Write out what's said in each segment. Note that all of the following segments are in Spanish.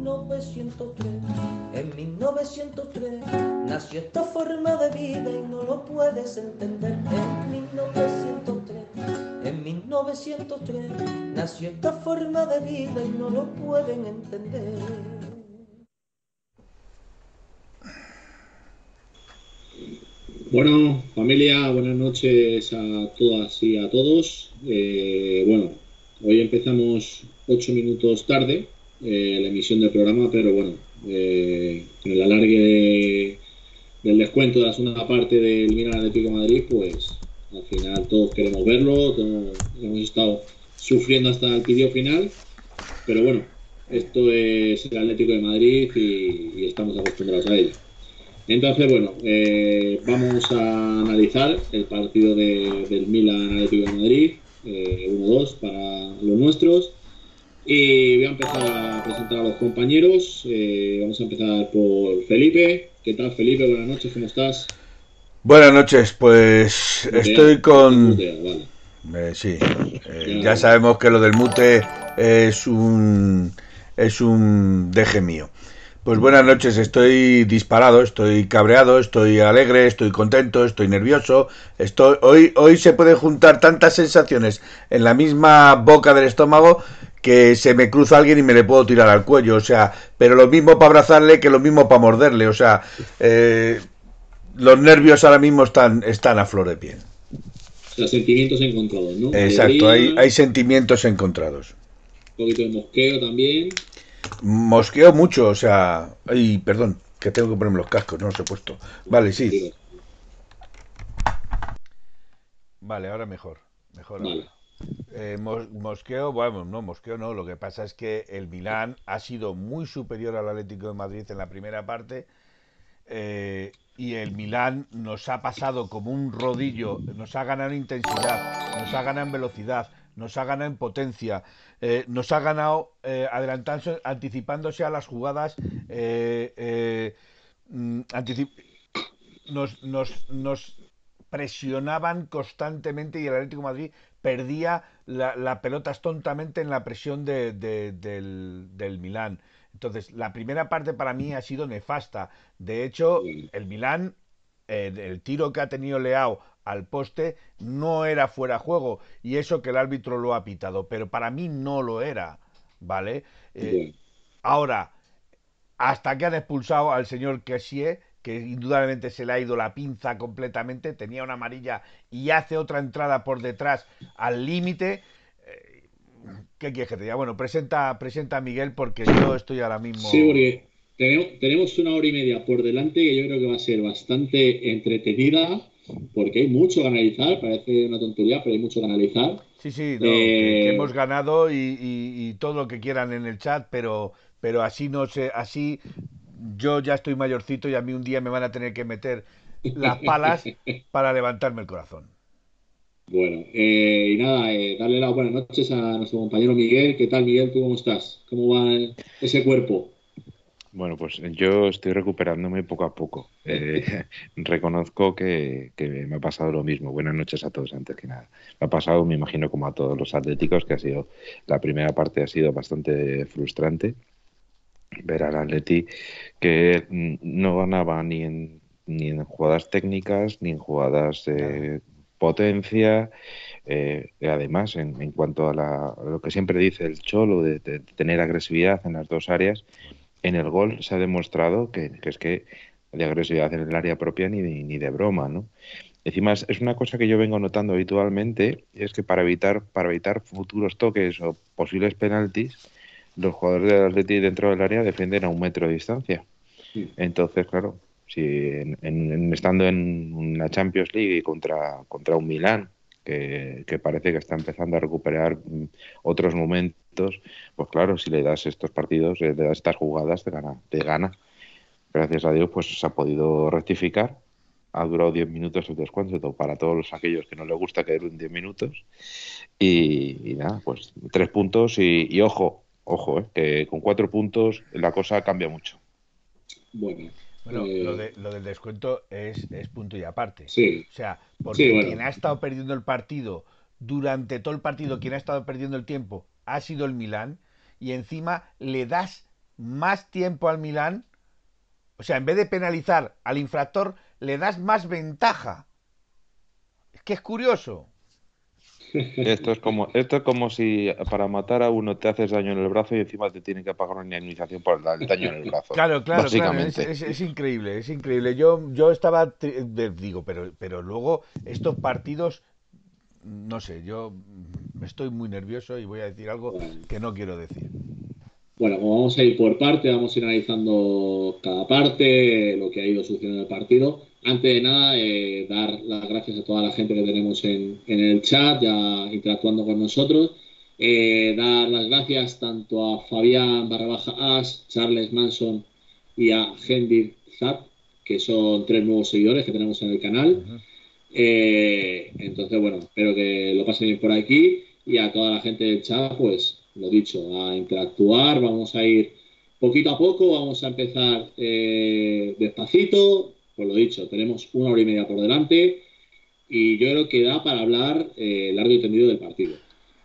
1903. En 1903 nació esta forma de vida y no lo puedes entender. En 1903, en 1903 nació esta forma de vida y no lo pueden entender. Bueno, familia, buenas noches a todas y a todos. Eh, bueno, hoy empezamos ocho minutos tarde eh, la emisión del programa, pero bueno, eh, con el alargue del descuento de la segunda parte del Milan Atlético de Madrid, pues al final todos queremos verlo, todos hemos estado sufriendo hasta el vídeo final, pero bueno, esto es el Atlético de Madrid y estamos acostumbrados a ello. Entonces, bueno, eh, vamos a analizar el partido del Milan Atlético de Madrid, 1-2 eh, para los nuestros. Y voy a empezar a presentar a los compañeros. Eh, vamos a empezar por Felipe. ¿Qué tal, Felipe? Buenas noches, ¿cómo estás? Buenas noches, pues estoy con... sí, ya sabemos que lo del mute es un, es un deje mío. Pues buenas noches, estoy disparado, estoy cabreado, estoy alegre, estoy contento, estoy nervioso. Estoy hoy hoy se pueden juntar tantas sensaciones en la misma boca del estómago que se me cruza alguien y me le puedo tirar al cuello, o sea, pero lo mismo para abrazarle que lo mismo para morderle, o sea, eh, los nervios ahora mismo están están a flor de piel. O sea, sentimientos encontrados, ¿no? Exacto, hay, hay sentimientos encontrados. Un poquito de mosqueo también. Mosqueo mucho, o sea. Ay, perdón, que tengo que ponerme los cascos, no los he puesto. Vale, sí. Vale, ahora mejor. Mejor. Eh, mosqueo, bueno, no, mosqueo no. Lo que pasa es que el Milán ha sido muy superior al Atlético de Madrid en la primera parte. Eh, y el Milán nos ha pasado como un rodillo, nos ha ganado en intensidad, nos ha ganado en velocidad, nos ha ganado en potencia, eh, nos ha ganado eh, adelantándose, anticipándose a las jugadas, mm, nos, nos, presionaban constantemente y el Atlético Madrid perdía la, la pelota tontamente en la presión de, del, del Milán. Entonces, la primera parte para mí ha sido nefasta. De hecho, el Milán, el tiro que ha tenido Leao al poste no era fuera juego y eso que el árbitro lo ha pitado, pero para mí no lo era, ¿vale? Eh, ahora, hasta que han expulsado al señor Kessier, que indudablemente se le ha ido la pinza completamente, tenía una amarilla y hace otra entrada por detrás al límite. Eh, ¿Qué quieres que te diga? Bueno, presenta, presenta a Miguel porque yo estoy ahora mismo. Sí, porque tenemos, una hora y media por delante que yo creo que va a ser bastante entretenida porque hay mucho que analizar, parece una tontería, pero hay mucho que analizar. Sí, sí, que eh, hemos ganado y, todo lo que quieran en el chat, pero, pero así no sé, así yo ya estoy mayorcito y a mí un día me van a tener que meter las palas para levantarme el corazón. Bueno, eh, y nada, eh, darle las buenas noches a nuestro compañero Miguel. ¿Qué tal, Miguel? ¿Tú cómo estás? ¿Cómo va ese cuerpo? Bueno, pues yo estoy recuperándome poco a poco. Eh, reconozco que, me ha pasado lo mismo. Buenas noches a todos, antes que nada. Me ha pasado, me imagino, como a todos los atléticos, que ha sido, la primera parte ha sido bastante frustrante. Ver al Atleti que no ganaba ni en, ni en jugadas técnicas, ni en jugadas de potencia. Eh, además, en, cuanto a, lo que siempre dice el Cholo, de tener agresividad en las dos áreas, en el gol se ha demostrado que, es que de agresividad en el área propia ni, ni de broma, ¿no? Encima es, una cosa que yo vengo notando habitualmente, es que para evitar, para evitar futuros toques o posibles penaltis, los jugadores del Atleti dentro del área defienden a un metro de distancia. Entonces, claro, si en, estando en una Champions League contra, contra un Milán, que, parece que está empezando a recuperar mm, otros momentos, pues claro, si le das estos partidos, eh, le das estas jugadas, te gana, te gana. Gracias a Dios, pues se ha podido rectificar. Ha durado 10 minutos el descuento para todos aquellos que no les gusta que duren 10 minutos. Y, nada, pues tres puntos y, ojo, ojo, eh, que con cuatro puntos la cosa cambia mucho. Bueno, bueno, eh, lo, de, lo, del descuento es, punto y aparte. Sí. O sea, porque quien ha estado perdiendo el partido durante todo el partido, quien ha estado perdiendo el tiempo, ha sido el Milán. Y encima le das más tiempo al Milán. O sea, en vez de penalizar al infractor, le das más ventaja. Es que es curioso. Esto es como esto es como si para matar a uno te haces daño en el brazo y encima te tienen que pagar una indemnización por el daño en el brazo. Claro, claro, claro es, increíble, es increíble. Yo, yo estaba, digo, pero, pero luego estos partidos, no sé, yo estoy muy nervioso y voy a decir algo que no quiero decir. Bueno, vamos a ir por parte, vamos a ir analizando cada parte, lo que ha ido sucediendo en el partido. Antes de nada, eh, dar las gracias a toda la gente que tenemos en, el chat, ya interactuando con nosotros. Eh, dar las gracias tanto a Fabián Barrabaja As, Charles Manson y a Henry Zap, que son tres nuevos seguidores que tenemos en el canal. Eh, entonces, bueno, espero que lo pasen bien por aquí y a toda la gente del chat, pues lo dicho, a interactuar. Vamos a ir poquito a poco, vamos a empezar despacito, pues lo dicho, tenemos una hora y media por delante y yo creo que da para hablar eh, largo y tendido del partido.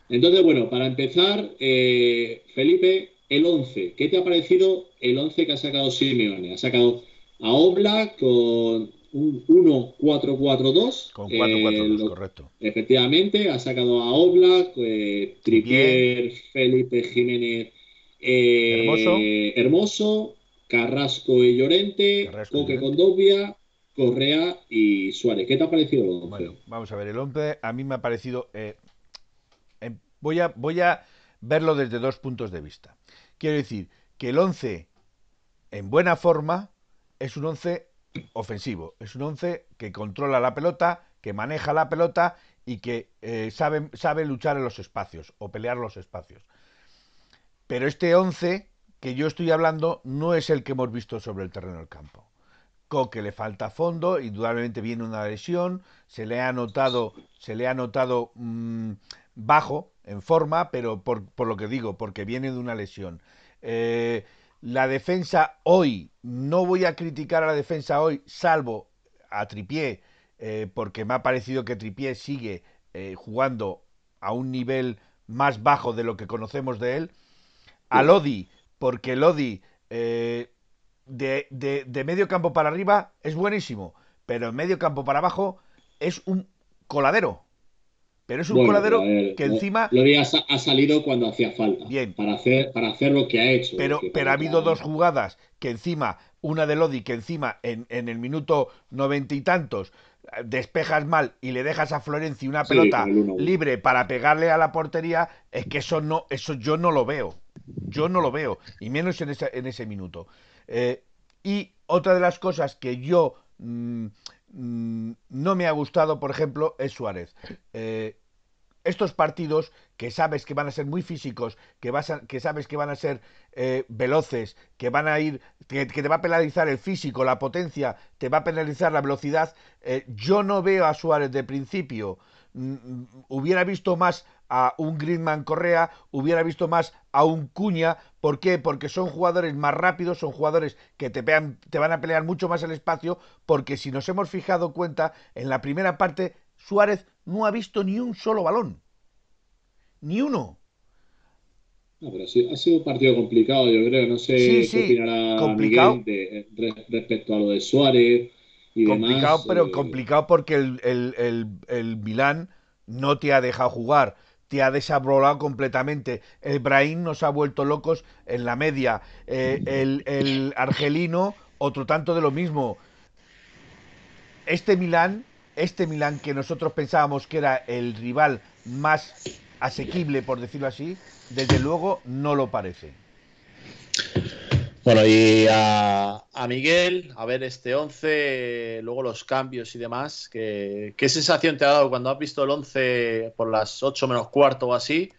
Entonces, bueno, para empezar, eh, Felipe, el 11. ¿Qué te ha parecido el 11 que ha sacado Simeone? Ha sacado a Oblak con un 1-4-4-2. Con 4-4-2, eh, correcto. Efectivamente, ha sacado a Oblak, eh, Tripier, Felipe Jiménez, Hermoso. Hermoso, Carrasco y Llorente, Coque Condovia, Correa y Suárez. ¿Qué te ha parecido Bueno, vamos a ver, el 11 a mí me ha parecido... Eh, em, voy, a, voy a verlo desde dos puntos de vista. Quiero decir que el 11 en buena forma es un 11 ofensivo, es un 11 que controla la pelota, que maneja la pelota y que eh, sabe, sabe luchar en los espacios o pelear los espacios. Pero este 11 que yo estoy hablando no es el que hemos visto sobre el terreno del campo. Coque le falta fondo, indudablemente viene una lesión, se le ha notado, se le ha notado mm, bajo en forma, pero por, lo que digo, porque viene de una lesión. Eh, la defensa hoy, no voy a criticar a la defensa hoy, salvo a Tripié, eh, porque me ha parecido que Tripié sigue eh, jugando a un nivel más bajo de lo que conocemos de él. A Lodi, porque Lodi eh, de, de, medio campo para arriba es buenísimo, pero en medio campo para abajo es un coladero. Pero es un coladero que encima. Lodi ha, salido cuando hacía falta. Bien. Para hacer, para hacer lo que ha hecho. Pero, pero ha habido dos jugadas que encima, una de Lodi que encima en, en el minuto noventa y tantos despejas mal y le dejas a Florenzi una pelota libre para pegarle a la portería, es que eso no, eso yo no lo veo. Yo no lo veo, y menos en ese, en ese minuto. Eh, y otra de las cosas que yo mm, mm, no me ha gustado, por ejemplo, es Suárez. Eh, estos partidos que sabes que van a ser muy físicos, que, vas que sabes que van a ser eh, veloces, que van a ir, que, te va a penalizar el físico, la potencia, te va a penalizar la velocidad, yo no veo a Suárez de principio. Mm, hubiera visto más a un Greenman Correa, hubiera visto más a un Cuña. ¿Por qué? Porque son jugadores más rápidos, son jugadores que te, te van a pelear mucho más el espacio, porque si nos hemos fijado cuenta, en la primera parte Suárez no ha visto ni un solo balón. Ni uno. No, pero ha sido un partido complicado, yo creo. No sé qué opinará complicado. Miguel respecto a lo de Suárez y complicado, pero eh, complicado porque el, el, el Milán no te ha dejado jugar te ha desabrolado completamente. El Brahim nos ha vuelto locos en la media. Eh, el, argelino, otro tanto de lo mismo. Este Milán, este Milán que nosotros pensábamos que era el rival más asequible, por decirlo así, desde luego no lo parece. Bueno, y a, Miguel, a ver este 11, luego los cambios y demás. ¿qué, ¿Qué sensación te ha dado cuando has visto el 11 por las 8 menos cuarto o así?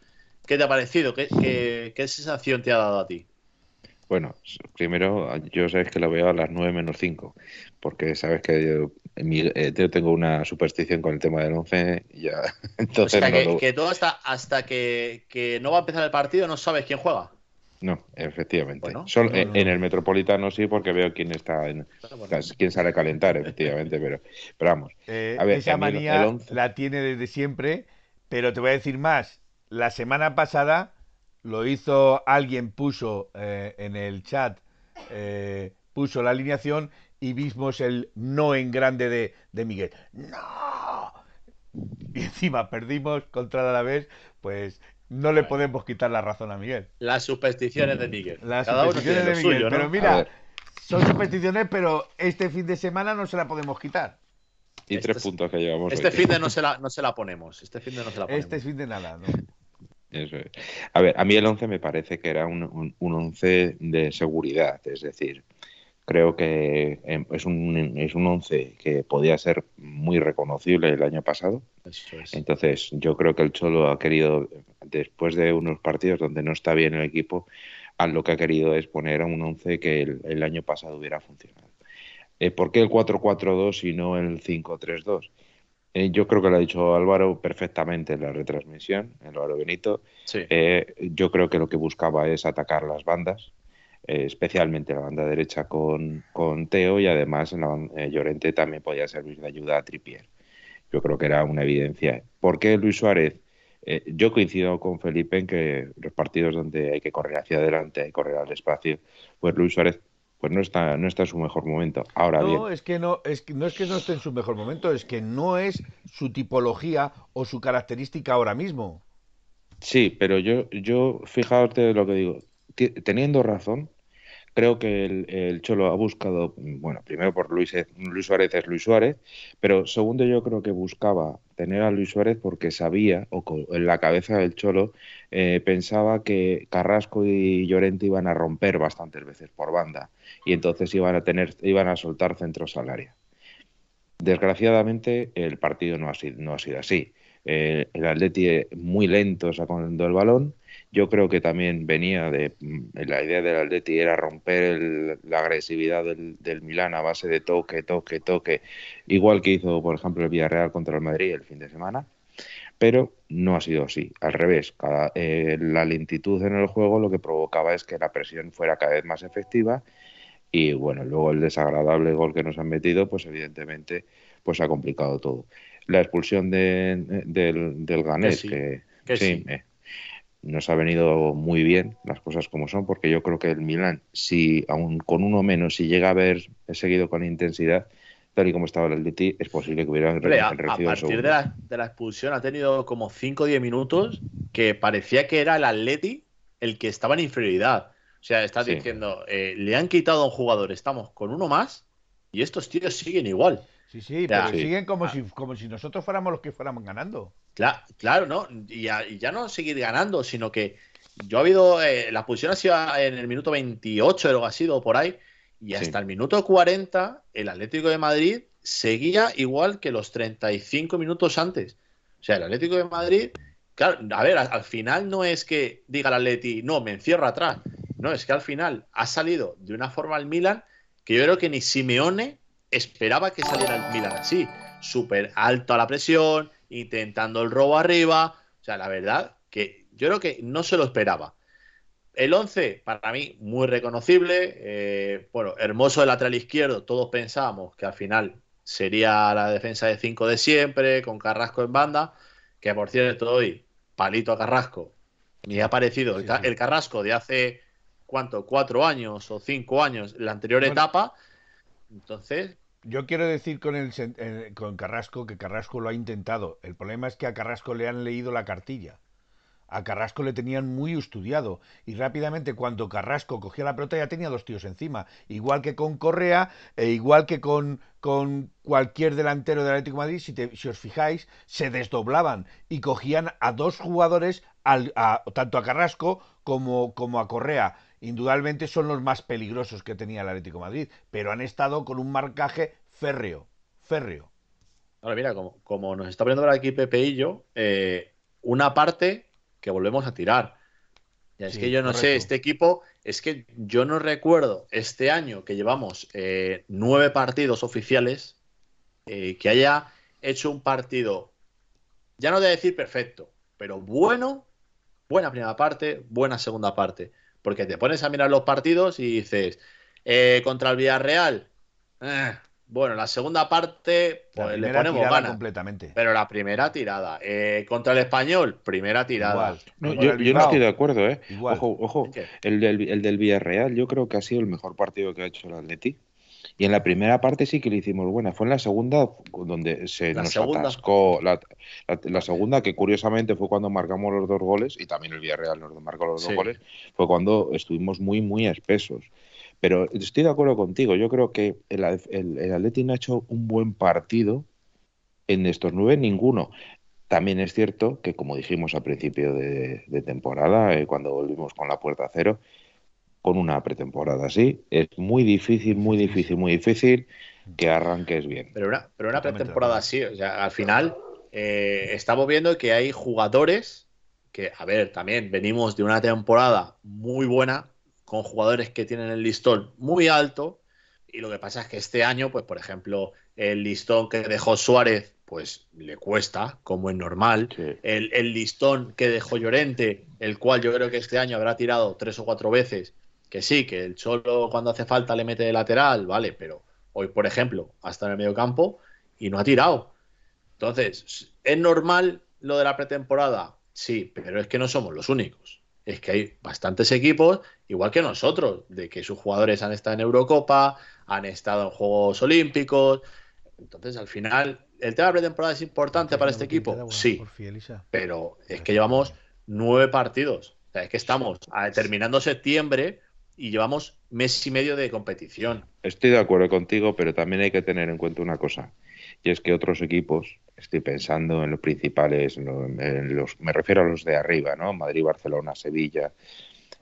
¿Qué te ha parecido? ¿Qué, qué, sensación te ha dado a ti? Bueno, primero, yo sabes que lo veo a las 9 menos 5, porque sabes que yo, eh, yo, tengo una superstición con el tema del 11. Ya, entonces que, que, todo hasta, hasta que, que no va a empezar el partido no sabes quién juega. No, efectivamente. en, el Metropolitano sí, porque veo quién está en, quién sale a calentar, efectivamente, pero, pero vamos. Eh, esa manía la tiene desde siempre, pero te voy a decir más. La semana pasada lo hizo alguien, puso eh, en el chat, eh, puso la alineación y vimos el no en grande de, de Miguel. ¡No! Y encima perdimos contra la vez, pues no le podemos quitar la razón a Miguel. Las supersticiones de Miguel. Las supersticiones de Miguel. Pero mira, son supersticiones, pero este fin de semana no se la podemos quitar. Y tres este puntos que llevamos. Este fin de no se, la, no se la ponemos. Este fin de no se la ponemos. Este fin de nada, ¿no? Eso es. A ver, a mí el 11 me parece que era un, un, un 11 de seguridad, es decir, creo que em, es un, es un once que podía ser muy reconocible el año pasado. Entonces, yo creo que el Cholo ha querido, después de unos partidos donde no está bien el equipo, a lo que ha querido es poner a un once que el, año pasado hubiera funcionado. Eh, ¿Por qué el 4-4-2 y no el 5-3-2? Eh, yo creo que lo ha dicho Álvaro perfectamente en la retransmisión, Álvaro Benito. Eh, yo creo que lo que buscaba es atacar las bandas, eh, especialmente la banda derecha con, con, Teo y además en la eh, Llorente también podía servir de ayuda a Tripier. Yo creo que era una evidencia. ¿Por qué Luis Suárez? Eh, yo coincido con Felipe en que los partidos donde hay que correr hacia adelante, hay que correr al espacio, pues Luis Suárez pues no está, no está en su mejor momento. Ahora no, es que no, es que no es que no esté en su mejor momento, es que no es su tipología o su característica ahora mismo. Sí, pero yo, yo fijaos de lo que digo, teniendo razón, creo que el, Cholo ha buscado, bueno, primero por Luis, Luis Suárez es Luis Suárez, pero segundo yo creo que buscaba tener a Luis Suárez porque sabía, o en la cabeza del Cholo, eh, pensaba que Carrasco y Llorente iban a romper bastantes veces por banda y entonces iban a tener, iban a soltar centros al área. Desgraciadamente el partido no ha sido, no ha sido así. Eh, el Atleti muy lento sacando el balón yo creo que también venía de mm, la idea del Atleti era romper la agresividad del, del Milán a base de toque, toque, toque, igual que hizo, por ejemplo, el Villarreal contra el Madrid el fin de semana. Pero no ha sido así, al revés. Eh, la lentitud en el juego lo que provocaba es que la presión fuera cada vez más efectiva y bueno, luego el desagradable gol que nos han metido, pues evidentemente pues ha complicado todo. La expulsión de, del, del Ganés, que, sí, eh, nos ha venido muy bien las cosas como son, porque yo creo que el Milan, si aún con uno menos, si llega a haber seguido con intensidad, tal y como estaba el Atleti, es posible que hubiera Hombre, a, a partir de la, de la, expulsión ha tenido como 5 o 10 minutos que parecía que era el Atleti el que estaba en inferioridad. O sea, estás diciendo, eh, le han quitado a un jugador, estamos con uno más y estos tíos siguen igual. Sí, sí, pero siguen como, ah. si, como si nosotros fuéramos los que fuéramos ganando. Claro, claro ¿no? Y ya, no seguir ganando, sino que yo ha habido, eh, la posición ha sido en el minuto 28, algo ha sido por ahí, y hasta el minuto 40 el Atlético de Madrid seguía igual que los 35 minutos antes. O sea, el Atlético de Madrid, claro, a ver, al, final no es que diga el Atleti, no, me encierro atrás. No, es que al final ha salido de una forma el Milan que yo creo que ni Simeone esperaba que saliera el Milan así, súper alto a la presión, intentando el robo arriba. O sea, la verdad que yo creo que no se lo esperaba. El 11, para mí, muy reconocible. Eh, bueno, hermoso el lateral izquierdo. Todos pensábamos que al final sería la defensa de 5 de siempre, con Carrasco en banda. Que por cierto, hoy, palito a Carrasco. Me ha parecido el, Carrasco de hace, ¿cuánto? Cuatro años o cinco años, la anterior etapa. Entonces, yo quiero decir con, el, con Carrasco que Carrasco lo ha intentado. El problema es que a Carrasco le han leído la cartilla. A Carrasco le tenían muy estudiado y rápidamente cuando Carrasco cogía la pelota ya tenía dos tíos encima, igual que con Correa e igual que con, con cualquier delantero del Atlético Madrid, si, os fijáis, se desdoblaban y cogían a dos jugadores, al, a, tanto a Carrasco como a Correa indudablemente son los más peligrosos que tenía el Atlético de Madrid, pero han estado con un marcaje férreo, férreo. Ahora mira, como, como nos está poniendo por aquí Pepe y yo, eh, una parte que volvemos a tirar. Ya, es Sí, que yo no sé, este equipo, es que yo no recuerdo este año que llevamos eh, nueve partidos oficiales, eh, que haya hecho un partido, ya no de decir perfecto, pero bueno, buena primera parte, buena segunda parte. Porque te pones a mirar los partidos y dices, eh, contra el Villarreal, eh, bueno, la segunda parte, La pues le ponemos ganas. completamente. Pero la primera tirada. eh, contra el español, primera tirada. No, yo, no estoy de acuerdo, ¿eh? Igual. Ojo, ojo. El del, el del Villarreal yo creo que ha sido el mejor partido que ha hecho el Atleti. Y en la primera parte sí que le hicimos buena. Fue en la segunda donde se La nos segunda. atascó. La, la- la segunda, que curiosamente fue cuando marcamos los dos goles, y también el Villarreal nos marcó los Sí. dos goles, fue cuando estuvimos muy, muy espesos. Pero estoy de acuerdo contigo. Yo creo que el, el, el Atleti no ha hecho un buen partido en estos nueve, ninguno. También es cierto que, como dijimos a principio de, de temporada, eh, cuando volvimos con la puerta a cero, con una pretemporada así, es muy difícil, muy difícil, muy difícil que arranques bien. Pero una, pero una pretemporada así. O sea, al final eh, estamos viendo que hay jugadores que, a ver, también venimos de una temporada muy buena con jugadores que tienen el listón muy alto. Y lo que pasa es que este año, pues, por ejemplo, el listón que dejó Suárez, pues le cuesta, como es normal. Sí. el, el listón que dejó Llorente, el cual yo creo que este año habrá tirado tres o cuatro veces, que sí, que el Cholo cuando hace falta le mete de lateral, vale, pero hoy, por ejemplo, hasta en el medio campo y no ha tirado. Entonces, ¿es normal lo de la pretemporada? Sí, pero es que no somos los únicos. Es que hay bastantes equipos, igual que nosotros, de que sus jugadores han estado en Eurocopa, han estado en Juegos Olímpicos. Entonces, al final, ¿el tema de pretemporada es importante para este equipo? Sí, pero es que llevamos nueve partidos. O sea, es que estamos terminando septiembre y llevamos mes y medio de competición. Estoy de acuerdo contigo, pero también hay que tener en cuenta una cosa, y es que otros equipos, estoy pensando en los principales, en lo- en los, me refiero a los de arriba, ¿no? Madrid, Barcelona, Sevilla,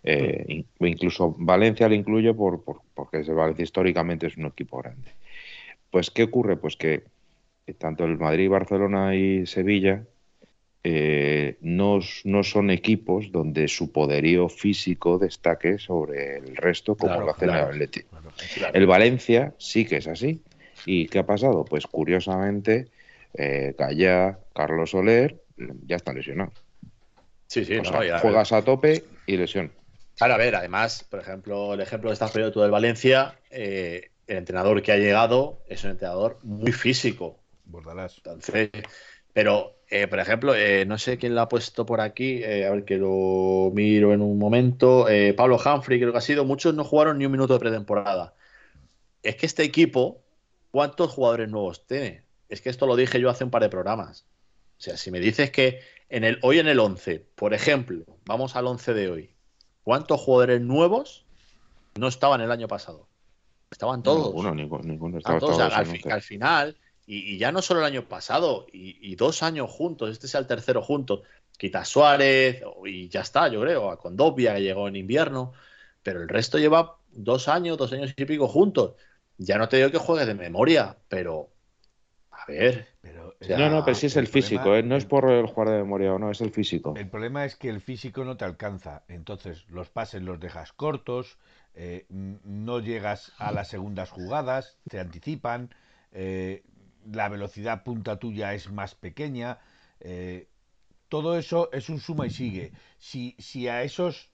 eh, in- incluso Valencia lo incluyo por, por- porque el Valencia históricamente es un equipo grande. Pues, ¿qué ocurre? Pues que tanto el Madrid, Barcelona y Sevilla eh, no, no son equipos donde su poderío físico destaque sobre el resto como Claro, lo hacen claro. el Atleti. Claro. El Valencia sí que es así. ¿Y qué ha pasado? Pues curiosamente, eh, Carlos Soler, ya están lesionados. Sí, sí, O no, sea, juegas a tope y lesión. Claro, a ver, además, por ejemplo, el ejemplo que estás poniendo tú del Valencia, eh, el entrenador que ha llegado es un entrenador muy físico. Bordalás. Entonces, pero, eh, por ejemplo, eh, no sé quién lo ha puesto por aquí, eh, a ver que lo miro en un momento. eh, Pablo Humphrey, creo que ha sido, muchos no jugaron ni un minuto de pretemporada. Es que este equipo, ¿cuántos jugadores nuevos tiene? Es que esto lo dije yo hace un par de programas. O sea, si me dices que en el, hoy en el 11, por ejemplo, vamos al 11 de hoy, ¿cuántos jugadores nuevos no estaban el año pasado? Estaban todos. Ninguno, ninguno, ninguno. Estaba todos, todos al, en fi- once. al final, y, y ya no solo el año pasado, y, y dos años juntos, este es el tercero juntos, quita Suárez y ya está, yo creo, a Condovia que llegó en invierno, pero el resto lleva dos años, dos años y pico juntos. Ya no te digo que juegues de memoria, pero a ver, Pero, O sea, No, no, pero sí es el, el problema- físico, ¿eh? no es por el jugar de memoria o no, es el físico. El problema es que el físico no te alcanza, entonces los pases los dejas cortos, eh, no llegas a las segundas jugadas, te anticipan, eh, la velocidad punta tuya es más pequeña, eh, todo eso es un suma y sigue. Si, si a esos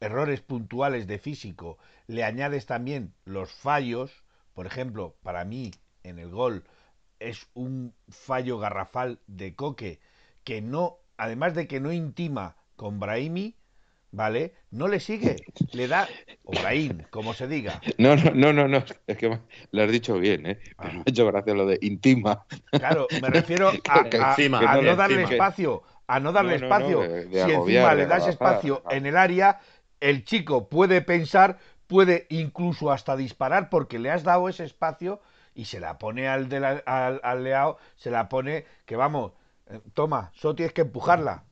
errores puntuales de físico le añades también los fallos, por ejemplo, para mí en el gol es un fallo garrafal de Coque que no, además de que no intima con Brahimi, ¿vale? No le sigue, le da, o Brahim, como se diga. No, no, no, no, no, es que lo has dicho bien, ¿eh? Ah. me ha hecho gracia lo de intima. Claro, me refiero a, Que a- encima, a que no no darle encima. espacio, a no darle No, no, no, espacio. de- de si encima le das espacio en el área, el chico puede pensar, puede incluso hasta disparar porque le has dado ese espacio y se la pone al, de la- al, al leao, se la pone que vamos, eh, toma, solo tienes que empujarla.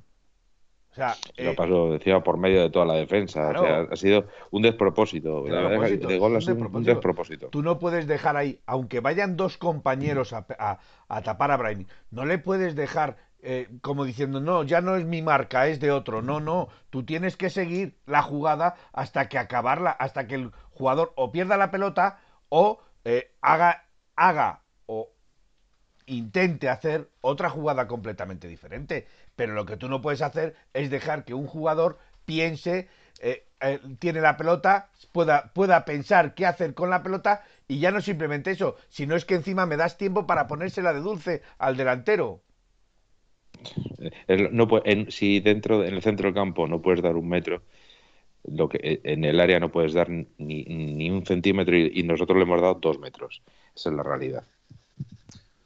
Sea, lo eh, pasó, decía, por medio de toda la defensa. O sea, ha sido un despropósito. de gol un, despropósito. Tú no puedes dejar ahí, aunque vayan dos compañeros a, tapar a Brahim, no le puedes dejar eh, como diciendo, no, ya no es mi marca, es de otro. No, no, tú tienes que seguir la jugada hasta que acabarla, hasta que el jugador o pierda la pelota o eh, haga, haga o intente hacer otra jugada completamente diferente. Pero lo que tú no puedes hacer es dejar que un jugador piense, eh, eh, tiene la pelota, pueda, pueda pensar qué hacer con la pelota y ya no simplemente eso, sino es que encima me das tiempo para ponérsela de dulce al delantero. no si dentro en el centro del campo no puedes dar un metro, lo que en el área no puedes dar ni, ni un centímetro y, nosotros le hemos dado dos metros. Esa es la realidad.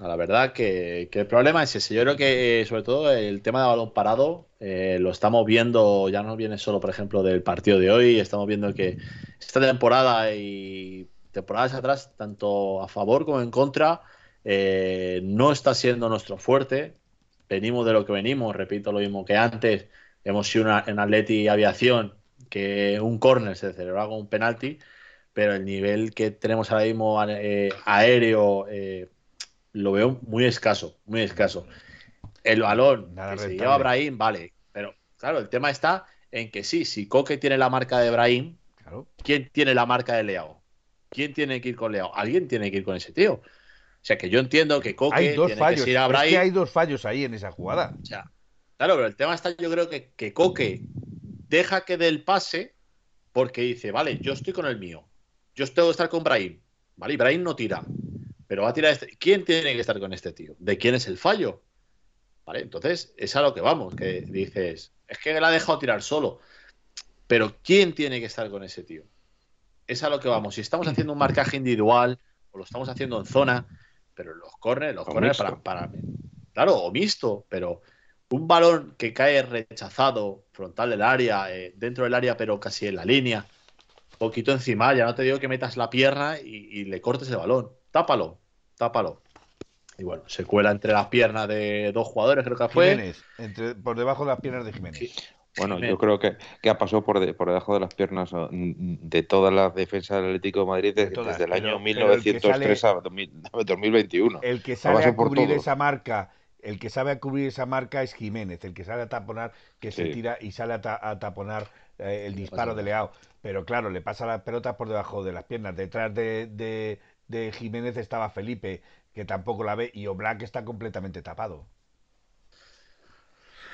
La verdad que, el problema es ese. Yo creo que sobre todo el tema de balón parado eh, lo estamos viendo, ya no viene solo, por ejemplo, del partido de hoy, estamos viendo que esta temporada y temporadas atrás, tanto a favor como en contra, eh, no está siendo nuestro fuerte. Venimos de lo que venimos, repito lo mismo que antes. Hemos sido en Atleti Aviación que un córner se celebraba con un penalti, pero el nivel que tenemos ahora mismo eh, aéreo lo veo muy escaso, muy escaso. El balón que se lleva Brahim, vale, pero claro, el tema está en que sí, si Coque tiene la marca de Brahim, ¿quién tiene la marca de Leao? ¿Quién tiene que ir con Leao? Alguien tiene que ir con ese tío. O sea, que yo entiendo que Coque hay dos tiene fallos. que ir a Brahim. Es que hay dos fallos ahí en esa jugada. O sea, claro, pero el tema está, yo creo que, que Coque deja que dé el pase porque dice, vale, yo estoy con el mío. Yo tengo que estar con Brahim. ¿Vale? Y Brahim no tira pero va a tirar este. ¿Quién tiene que estar con este tío? ¿De quién es el fallo? ¿Vale? Entonces, es a lo que vamos, que dices, es que él ha dejado tirar solo. Pero ¿quién tiene que estar con ese tío? Es a lo que vamos. Si estamos haciendo un marcaje individual o lo estamos haciendo en zona, pero los corners, los corners para, para, Claro, o mixto, pero un balón que cae rechazado, frontal del área, eh, dentro del área, pero casi en la línea, poquito encima, ya no te digo que metas la pierna y le cortes el balón tápalo, tápalo. Y bueno, se cuela entre las piernas de dos jugadores, creo que fue. Jiménez, entre, por debajo de las piernas de Jiménez. Bueno, yo creo que, que ha pasado por, por debajo de las piernas de toda la defensa del Atlético de Madrid desde, el año 1903 a 2021. El que sabe a cubrir esa marca, el que sabe a cubrir esa marca es Jiménez, el que sabe a taponar, que se tira y sale a, taponar eh, el disparo de Leao. Pero claro, le pasa la pelota por debajo de las piernas, detrás de de Jiménez estaba Felipe, que tampoco la ve, y Oblak está completamente tapado.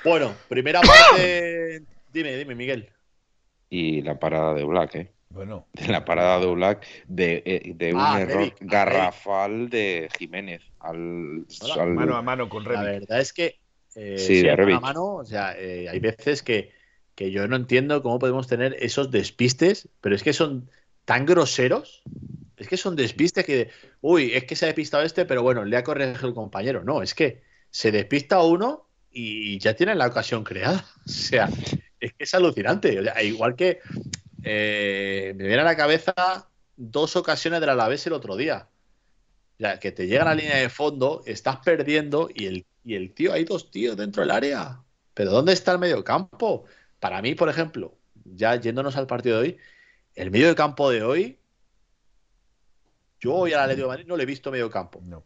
Bueno, primera parte. dime, dime, Miguel. Y la parada de Oblak, ¿eh? Bueno. La parada de Oblak de, eh, un ah, error garrafal de Jiménez. Al, Mano a mano con Rebic. La verdad es que. Eh, sí, de mano a mano, o sea, eh, hay veces que, que yo no entiendo cómo podemos tener esos despistes, pero es que son tan groseros es que son despistes que, uy, es que se ha despistado este, pero bueno, le ha corregido el compañero. No, es que se despista uno y ya tiene la ocasión creada. O sea, es que es alucinante. igual que eh, me viene a la cabeza dos ocasiones de la Alavés el otro día. Ya, que te llega la línea de fondo, estás perdiendo y el, y el tío, hay dos tíos dentro del área. Pero ¿dónde está el medio campo? Para mí, por ejemplo, ya yéndonos al partido de hoy, el medio de campo de hoy yo hoy al Atlético de Madrid no le he visto medio campo. No.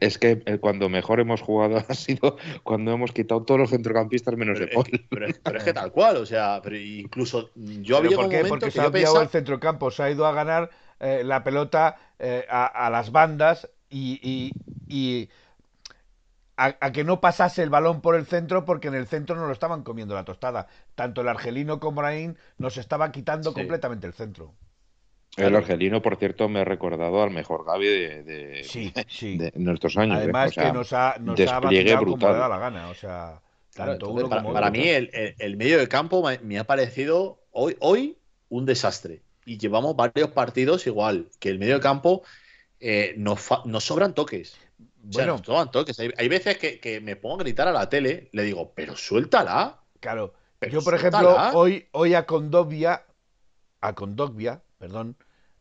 Es que eh, cuando mejor hemos jugado ha sido cuando hemos quitado todos los centrocampistas menos de Paul. Pero, es que tal cual, o sea, pero incluso yo había ¿Por qué? Porque se ha enviado el centrocampo, se ha ido a ganar eh, la pelota eh, a, las bandas y, a, que no pasase el balón por el centro porque en el centro no lo estaban comiendo la tostada. Tanto el argelino como Raín nos estaba quitando completamente el centro. El argelino, por cierto, me ha recordado al mejor Gaby de, nuestros años. ¿eh? Además que nos ha, nos ha brutal. la gana. O sea, para, mí el, medio de campo me, ha parecido hoy, hoy un desastre. Y llevamos varios partidos igual, que el medio de campo eh, nos, sobran toques. bueno, nos sobran toques. Hay, veces que, me pongo a gritar a la tele, le digo, pero suéltala. Claro. Yo, por ejemplo, hoy, hoy a Condovia, a Condovia, perdón,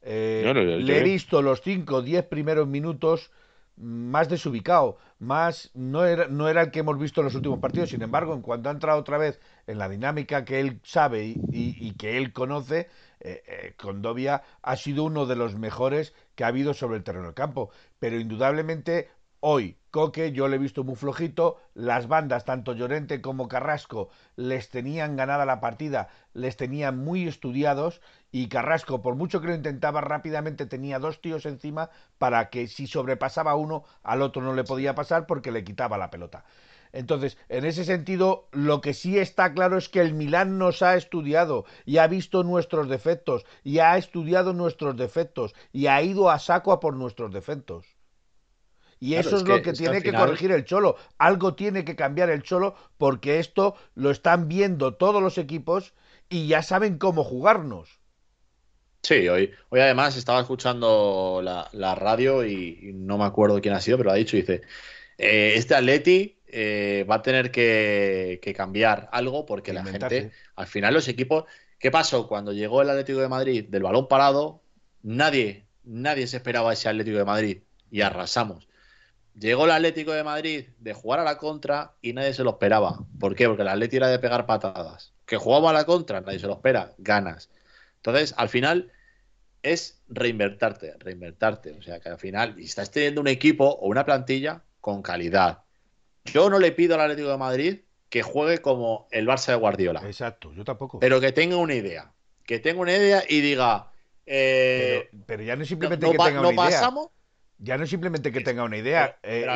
eh, le he visto los 5 o 10 primeros minutos más desubicado. más no era, no era el que hemos visto en los últimos partidos. Sin embargo, en cuanto ha entrado otra vez en la dinámica que él sabe y, que él conoce, eh, eh, Condovia ha sido uno de los mejores que ha habido sobre el terreno del campo. Pero indudablemente hoy Coque yo le he visto muy flojito, las bandas, tanto Llorente como Carrasco, les tenían ganada la partida, les tenían muy estudiados y Carrasco, por mucho que lo intentaba rápidamente, tenía dos tíos encima para que si sobrepasaba uno, al otro no le podía pasar porque le quitaba la pelota. Entonces, en ese sentido, lo que sí está claro es que el Milán nos ha estudiado y ha visto nuestros defectos y ha estudiado nuestros defectos y ha ido a saco a por nuestros defectos. Y eso es, lo que, tiene que, corregir el Cholo. Algo tiene que cambiar el Cholo porque esto lo están viendo todos los equipos y ya saben cómo jugarnos. Sí, hoy, hoy además estaba escuchando la, radio y, no me acuerdo quién ha sido, pero ha dicho, dice, eh, este Atleti eh, va a tener que, cambiar algo porque la gente, al final los equipos, ¿qué pasó? Cuando llegó el Atlético de Madrid del balón parado, nadie, nadie se esperaba ese Atlético de Madrid y arrasamos. Llegó el Atlético de Madrid de jugar a la contra y nadie se lo esperaba. ¿Por qué? Porque el Atlético era de pegar patadas. Que jugaba a la contra, nadie se lo espera, ganas. Entonces, al final es reinvertarte, reinvertarte. O sea, que al final estás teniendo un equipo o una plantilla con calidad. Yo no le pido al Atlético de Madrid que juegue como el Barça de Guardiola. Exacto, yo tampoco. Pero que tenga una idea. Que tenga una idea y diga. Eh, pero, ya no es simplemente que tenga una idea. Ya no simplemente que tenga una idea, eh,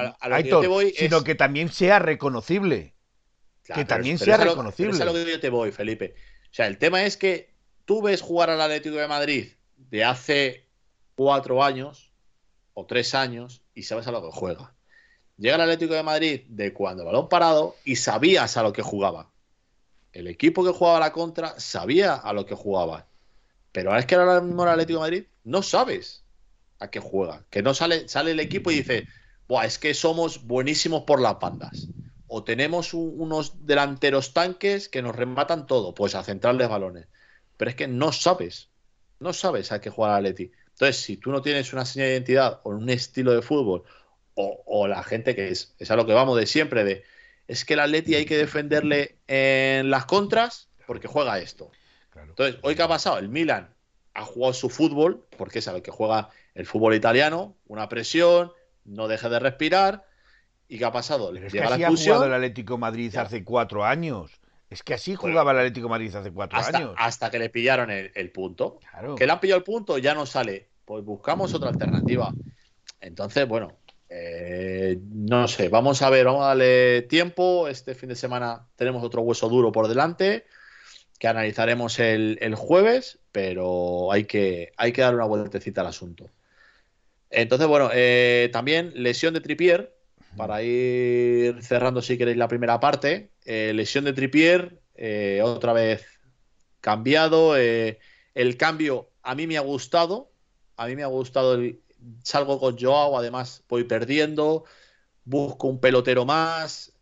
sino que también sea reconocible. que también sea reconocible. es a lo que yo te voy, Felipe. O sea, el tema es que tú ves jugar al Atlético de Madrid de hace cuatro años o tres años y sabes a lo que juega. Llega el Atlético de Madrid de cuando balón parado y sabías a lo que jugaba. El equipo que jugaba la contra sabía a lo que jugaba. Pero ahora es que ahora mismo el Atlético de Madrid no sabes a qué juega. Que no sale, sale el equipo y dice, Buah, es que somos buenísimos por las bandas. O tenemos unos delanteros tanques que nos rematan todo, pues a centrarles balones. Pero es que no sabes, no sabes a qué jugar a Leti. Entonces, si tú no tienes una señal de identidad o un estilo de fútbol, o, la gente que es, es a lo que vamos de siempre, de es que el Atleti hay que defenderle en las contras porque juega esto. Entonces, hoy qué ha pasado, el Milan ha jugado su fútbol, porque sabe que juega el fútbol italiano, una presión, no deja de respirar. ¿Y qué ha pasado? es que así ha jugado el Atlético Madrid hace cuatro años. Es que así jugaba el Atlético Madrid hace cuatro años. Hasta que le pillaron el, punto. Que le han pillado el punto, ya no sale. Pues buscamos otra alternativa. Entonces, bueno, eh, no sé, vamos a ver, vamos a darle tiempo. Este fin de semana tenemos otro hueso duro por delante que analizaremos el, el jueves, pero hay que, hay que dar una vueltecita al asunto. Entonces, bueno, eh, también lesión de Tripier, para ir cerrando si queréis la primera parte. Eh, lesión de Tripier, eh, otra vez cambiado. el cambio a mí me ha gustado. A mí me ha gustado. El, salgo con Joao, además voy perdiendo. Busco un pelotero más.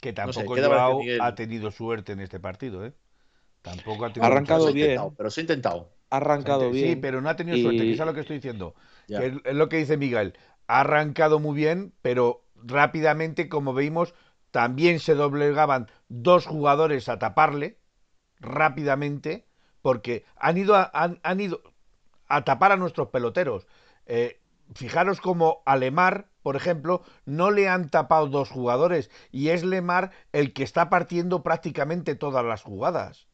Que tampoco Joao ha tenido suerte en este partido, ¿eh? Tampoco ha arrancado bien. pero se ha intentado. Ha arrancado bien. Sí, pero no ha tenido suerte, que es lo que estoy diciendo. es, lo que dice Miguel. Ha arrancado muy bien, pero rápidamente, como veimos, también se doblegaban dos jugadores a taparle rápidamente, porque han ido a, han, ido a tapar a nuestros peloteros. Eh, fijaros como a Lemar, por ejemplo, no le han tapado dos jugadores y es Lemar el que está partiendo prácticamente todas las jugadas.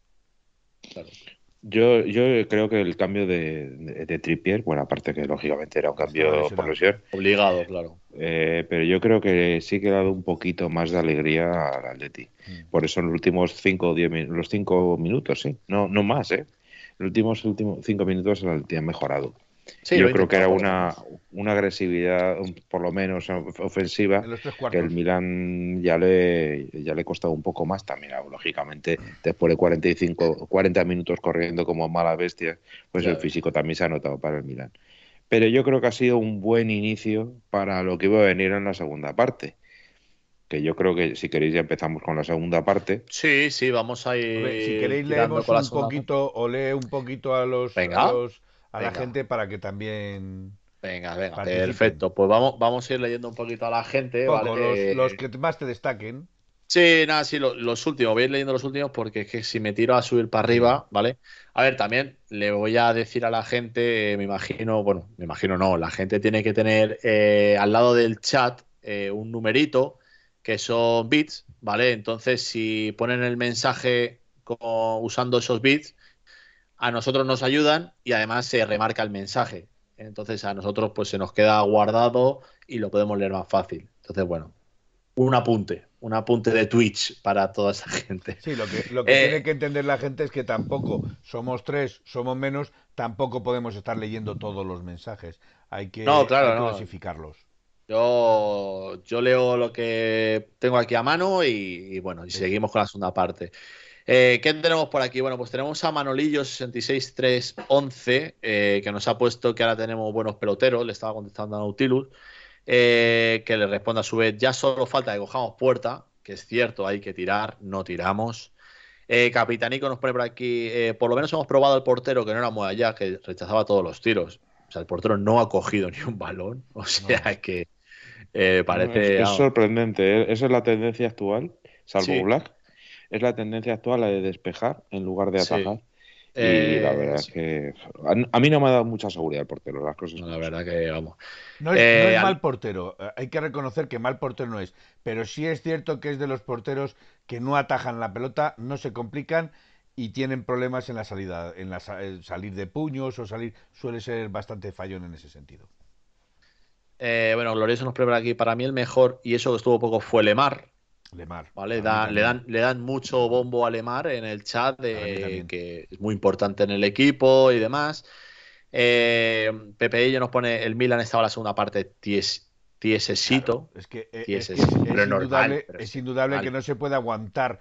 Yo, yo creo que el cambio de, de, Trippier, bueno, aparte que lógicamente era un cambio por lesión. Obligado, claro. Eh, pero yo creo que sí que ha dado un poquito más de alegría al Atleti. Mm. Por eso en los últimos 5 o 10 los cinco minutos, sí. No, no más, ¿eh? Los últimos, últimos cinco minutos el Atleti ha mejorado. Yo creo que era una, una agresividad, por lo menos ofensiva, que el Milan ya le, ya le costaba un poco más también, lógicamente, después de 45, 40 minutos corriendo como mala bestia, pues el físico también se ha notado para el Milan. Pero yo creo que ha sido un buen inicio para lo que iba a venir en la segunda parte. Que yo creo que si queréis ya empezamos con la segunda parte. Sí, sí, vamos a ir. si queréis leemos un poquito o lee un poquito a los, a los a la gente para que también. Venga, venga, perfecto. Pues vamos, vamos a ir leyendo un poquito a la gente. los, que más te destaquen. Sí, nada, sí, los, últimos. Voy a ir leyendo los últimos porque es que si me tiro a subir para arriba, ¿vale? A ver, también le voy a decir a la gente, eh, me imagino, bueno, me imagino no, la gente tiene que tener eh, al lado del chat eh, un numerito que son bits, ¿vale? Entonces, si ponen el mensaje usando esos bits, a nosotros nos ayudan y además se remarca el mensaje. Entonces a nosotros pues se nos queda guardado y lo podemos leer más fácil. Entonces, bueno, un apunte, un apunte de Twitch para toda esa gente. Sí, lo que, lo que eh, tiene que entender la gente es que tampoco somos tres, somos menos, tampoco podemos estar leyendo todos los mensajes. Hay que, clasificarlos. Yo, yo leo lo que tengo aquí a mano y, bueno, y seguimos con la segunda parte. Eh, ¿Qué tenemos por aquí? Bueno, pues tenemos a Manolillo66311, eh, que nos ha puesto que ahora tenemos buenos peloteros, le estaba contestando a Nautilus, eh, que le responde a su vez, ya solo falta que cojamos puerta, que es cierto, hay que tirar, no tiramos. Capitanico nos pone por aquí, por lo menos hemos probado el portero, que no era muy allá, que rechazaba todos los tiros. O sea, el portero no ha cogido ni un balón, o sea que parece... es, sorprendente, esa es la tendencia actual, salvo Black es la tendencia actual la de despejar en lugar de atajar. Y la verdad es que a, mí no me ha dado mucha seguridad el portero, las cosas. la verdad que vamos. No es, eh, mal portero, eh, hay que reconocer que mal portero no es, pero sí es cierto que es de los porteros que no atajan la pelota, no se complican y tienen problemas en la salida, en la salir de puños o salir, suele ser bastante fallón en ese sentido. Eh, bueno, Glorioso nos prepara aquí, para mí el mejor, y eso que estuvo poco, fue Lemar, Lemar. ¿vale? le, dan, le dan mucho bombo a Lemar en el chat, de, que es muy importante en el equipo y demás. Eh, Pepe nos pone, el Milan estaba la segunda parte ties, tiesesito. es que, eh, es, indudable, es indudable que no se puede aguantar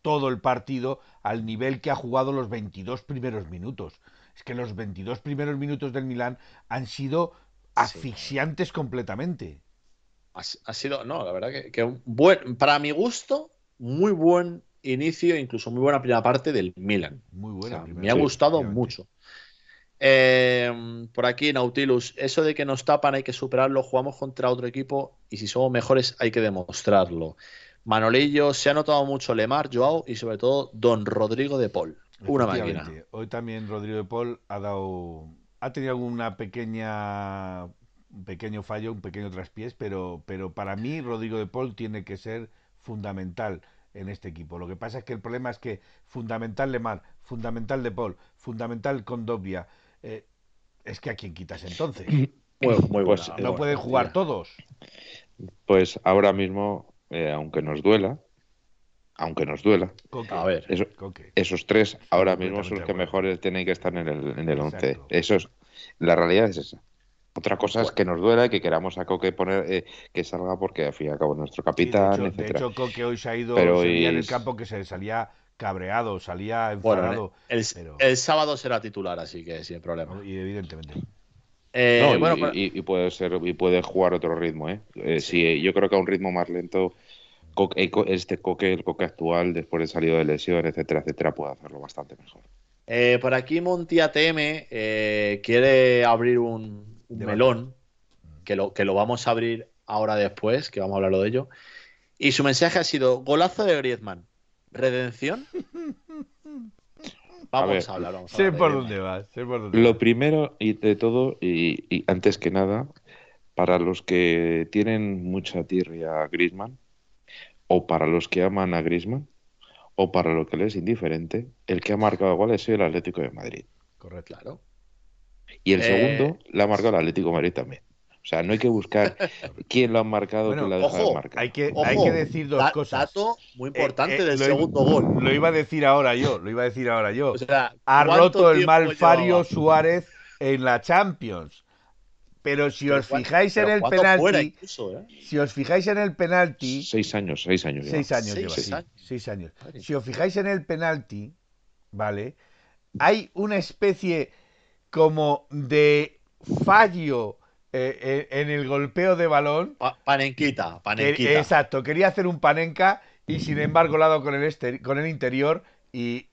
todo el partido al nivel que ha jugado los 22 primeros minutos. Es que los 22 primeros minutos del Milan han sido asfixiantes completamente ha, sido, no, la verdad que, un buen, para mi gusto, muy buen inicio, incluso muy buena primera parte del Milan. Muy buena. me ha gustado mucho. Eh, por aquí, Nautilus, eso de que nos tapan hay que superarlo, jugamos contra otro equipo y si somos mejores hay que demostrarlo. Manolillo, se ha notado mucho Lemar, Joao y sobre todo Don Rodrigo de Paul. Una máquina. Hoy también Rodrigo de Paul ha dado. Ha tenido alguna pequeña un pequeño fallo, un pequeño traspiés, pero, pero para mí Rodrigo de Paul tiene que ser fundamental en este equipo. Lo que pasa es que el problema es que fundamental Lemar, fundamental de Paul, fundamental Condobia, eh, es que a quién quitas entonces. muy pues, no pueden jugar todos. Pues ahora mismo, eh, aunque nos duela, aunque nos duela, a ver, esos tres ahora mismo son los que mejores tienen que estar en el, en el 11. Eso es, la realidad es esa. Otra cosa es que nos duela y que queramos a Coque poner eh, que salga porque al fin y al cabo nuestro capitán, de, hecho, Coque hoy se ha ido en el campo que se salía cabreado, salía enfadado. el, sábado será titular, así que sin problema. Y evidentemente. Eh, bueno, y, puede ser y puede jugar otro ritmo, ¿eh? eh sí. yo creo que a un ritmo más lento este Coque, el Coque actual, después de salir de lesión, etcétera, etcétera, puede hacerlo bastante mejor. por aquí Monti ATM quiere abrir un, un melón, que lo, que lo vamos a abrir ahora después, que vamos a hablarlo de ello. Y su mensaje ha sido: golazo de Griezmann. ¿Redención? Vamos a, hablar. Vamos sé por dónde vas. lo primero y de todo, y, antes que nada, para los que tienen mucha tirria a Griezmann, o para los que aman a Griezmann, o para lo que les es indiferente, el que ha marcado igual es el Atlético de Madrid. Correcto. Claro. Y el segundo eh, la ha marcado el Atlético de Madrid también. O sea, no hay que buscar quién lo ha marcado, quién lo ha dejado de marcar. Hay que, hay que decir dos cosas. Dato muy importante eh, eh, del segundo gol. Lo iba a decir ahora yo, lo iba a decir ahora yo. ha roto el malfario Suárez en la Champions. Pero si os fijáis en el penalti, si os fijáis en el penalti, seis años, seis años, seis años, seis, años. seis años. Si os fijáis en el penalti, vale, hay una especie como de fallo eh, eh, en el golpeo de balón. panenquita, panenquita. exacto, quería hacer un panenca y sin embargo lado con el, con el interior y,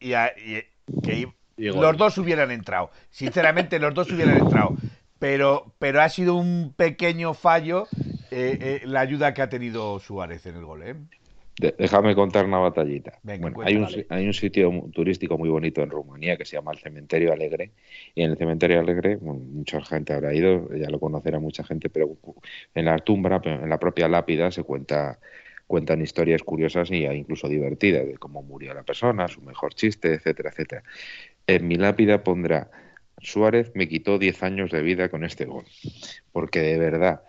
que los dos hubieran entrado. Sinceramente, los dos hubieran entrado. pero, pero ha sido un pequeño fallo eh, eh, la ayuda que ha tenido Suárez en el gol. ¿eh? Déjame contar una batallita. bueno, hay, un, hay, un, sitio turístico muy bonito en Rumanía que se llama el Cementerio Alegre. Y en el Cementerio Alegre, mucha gente habrá ido, ya lo conocerá mucha gente, pero en la tumba, en la propia lápida, se cuenta cuentan historias curiosas e incluso divertidas de cómo murió la persona, su mejor chiste, etcétera, etcétera. En mi lápida pondrá Suárez me quitó 10 años de vida con este gol. Porque de verdad,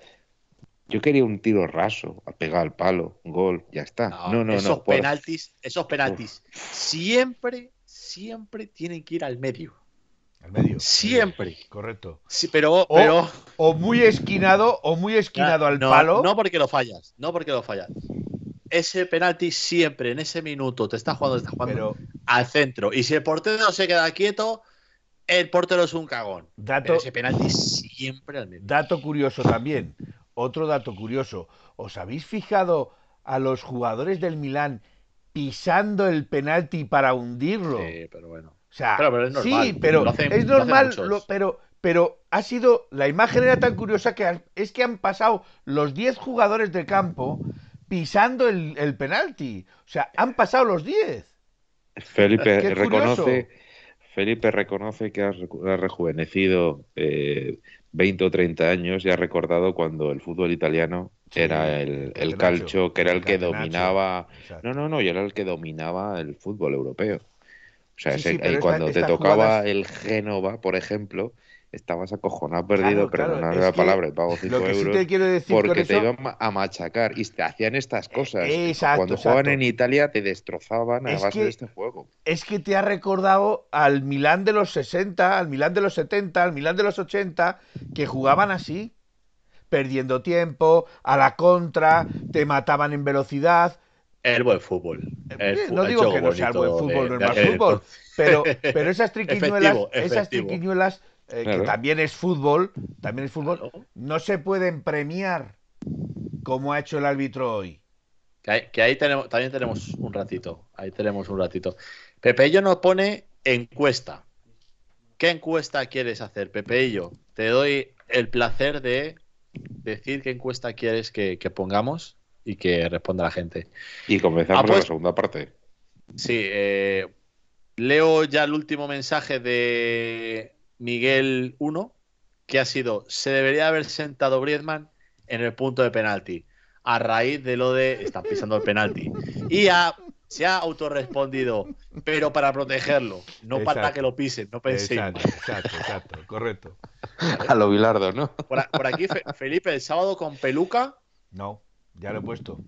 yo quería un tiro raso, a pegar al palo, un gol, ya está. No, no, esos no. Penaltis, esos penaltis siempre, siempre tienen que ir al medio. Al medio. Siempre. Correcto. Sí, pero, o, pero... o muy esquinado, o muy esquinado al palo. No porque lo fallas, no porque lo fallas. Ese penalti siempre, en ese minuto, te está jugando, te está jugando al centro. Y si el portero se queda quieto, el portero es un cagón. Dato, ese penalti siempre al medio. Dato curioso también. Otro dato curioso. ¿Os habéis fijado a los jugadores del Milán pisando el penalti para hundirlo? Sí, pero bueno. O sea, sí, pero es normal, pero, pero ha sido, la imagen era tan curiosa que es que han pasado los 10 jugadores de campo pisando el, el penalti. O sea, han pasado los 10. Felipe reconoce, Felipe reconoce que ha rejuvenecido eh, 20 o 30 años y ha recordado cuando el fútbol italiano era el, el calcio, que era el, que dominaba. No, no, no, y era el que dominaba el fútbol europeo. O sea, cuando te tocaba el Génova, por ejemplo, estabas acojonado, perdido, pero no la palabra, pago 5 euros. porque te iban a machacar y te hacían estas cosas. Cuando jugaban en Italia te destrozaban a base de este juego. Es que te ha recordado al Milán de los 60, al Milán de los 70, al Milán de los 80, que jugaban así, perdiendo tiempo, a la contra, te mataban en velocidad. El buen fútbol. no digo que no sea el buen fútbol, no es más fútbol, pero, pero esas triquiñuelas, esas triquiñuelas eh, que también es fútbol, también es fútbol, no se pueden premiar como ha hecho el árbitro hoy. Que ahí, tenemos, también tenemos un ratito. Ahí tenemos un ratito. Pepeillo nos pone encuesta. ¿Qué encuesta quieres hacer, Pepeillo? Te doy el placer de decir qué encuesta quieres que, pongamos y que responda la gente. Y comenzamos ah, la segunda parte. Sí, eh, leo ya el último mensaje de Miguel 1, que ha sido, se debería haber sentado Briedman en el punto de penalti, a raíz de lo de, están pisando el penalti. Y se ha autorrespondido, pero para protegerlo, no para que lo pisen, no penséis. Exacto, exacto, correcto. A lo Bilardo, ¿no? Por, aquí, Felipe, el sábado con peluca. No, ya lo he puesto.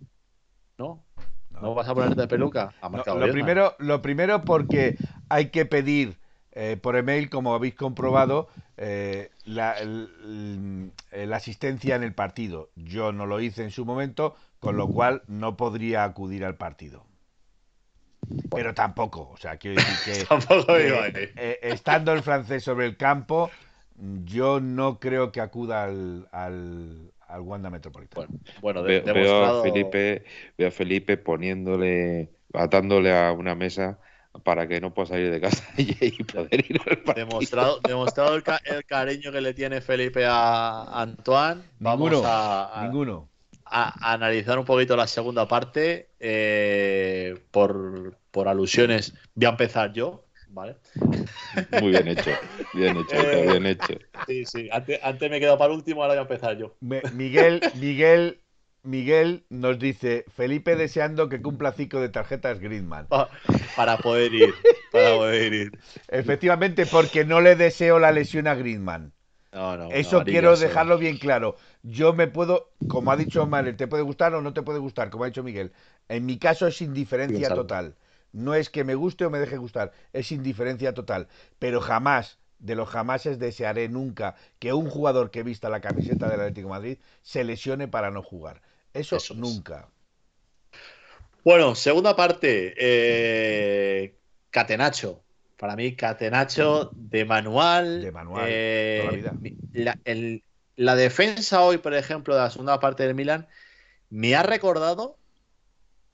No. ¿No, vas a ponerte de peluca? lo, primero, lo primero porque hay que pedir eh, por email, como habéis comprobado, eh, la, asistencia en el partido. Yo no lo hice en su momento, con lo cual no podría acudir al partido. Pero tampoco, o sea, quiero decir que eh, estando el francés sobre el campo, yo no creo que acuda al, al, Wanda Metropolitano. Bueno, veo, a Felipe, veo a Felipe poniéndole, atándole a una mesa para que no pueda salir de casa y poder ir al partido. Demostrado, demostrado el, cariño que le tiene Felipe a Antoine. Vamos a, ninguno. A, analizar un poquito la segunda parte. Eh, por, por, alusiones, voy a empezar yo. ¿Vale? Muy bien hecho, bien hecho, eh, bien hecho. Sí, sí, antes, antes me he quedado para el último, ahora voy a empezar yo. Miguel, Miguel Miguel nos dice, Felipe deseando que cumpla cinco de tarjetas Gridman. Ah, para poder ir, para poder ir. Efectivamente, porque no le deseo la lesión a Gridman. No, no, Eso quiero dejarlo bien claro. Yo me puedo, como ha dicho Omar, te puede gustar o no te puede gustar, como ha dicho Miguel. En mi caso es indiferencia total. No es que me guste o me deje gustar, es indiferencia total. Pero jamás, de los jamases desearé nunca que un jugador que vista la camiseta del Atlético de Madrid se lesione para no jugar. Eso, nunca. Bueno, segunda parte. Eh, Catenacho. Para mí, Catenacho de manual. De manual. Eh, la, defensa hoy, por ejemplo, de la segunda parte del Milan, me ha recordado,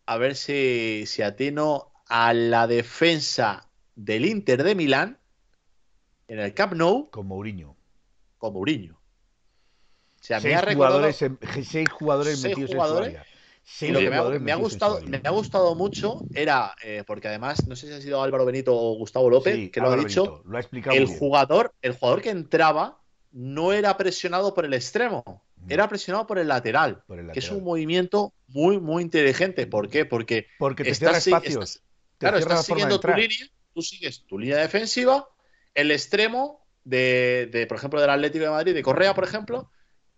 a ver si, si atino, a la defensa del Inter de Milán en el Camp Nou. Con Mourinho. con Mourinho. O sea, seis, me ha jugadores, seis jugadores seis metidos jugadores, en Y lo que me ha, gustado, me ha gustado mucho era, eh, porque además, no sé si ha sido Álvaro Benito o Gustavo López, que lo ha dicho, lo ha explicado el jugador, el jugador que entraba no era presionado por el extremo, era presionado por el lateral, que es un movimiento muy, muy inteligente. ¿Por qué? Porque, Porque te estás, espacios. claro, estás siguiendo tu línea, tú sigues tu línea defensiva, el extremo de, de, por ejemplo, del Atlético de Madrid, de Correa, por ejemplo,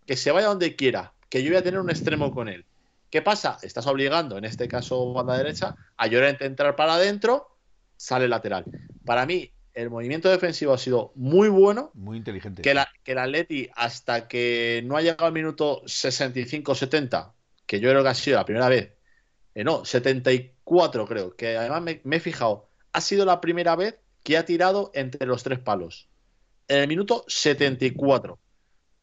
que se vaya donde quiera, que yo voy a tener un extremo con él. ¿Qué pasa? Estás obligando, en este caso banda derecha, a Llorente entrar para adentro, sale lateral. Para mí, el movimiento defensivo ha sido muy bueno. Muy inteligente. Que, la, que el Atleti, hasta que no ha llegado al minuto 65-70, que yo creo que ha sido la primera vez, eh, no, 74 creo, que además me, me, he fijado, ha sido la primera vez que ha tirado entre los tres palos. En el minuto 74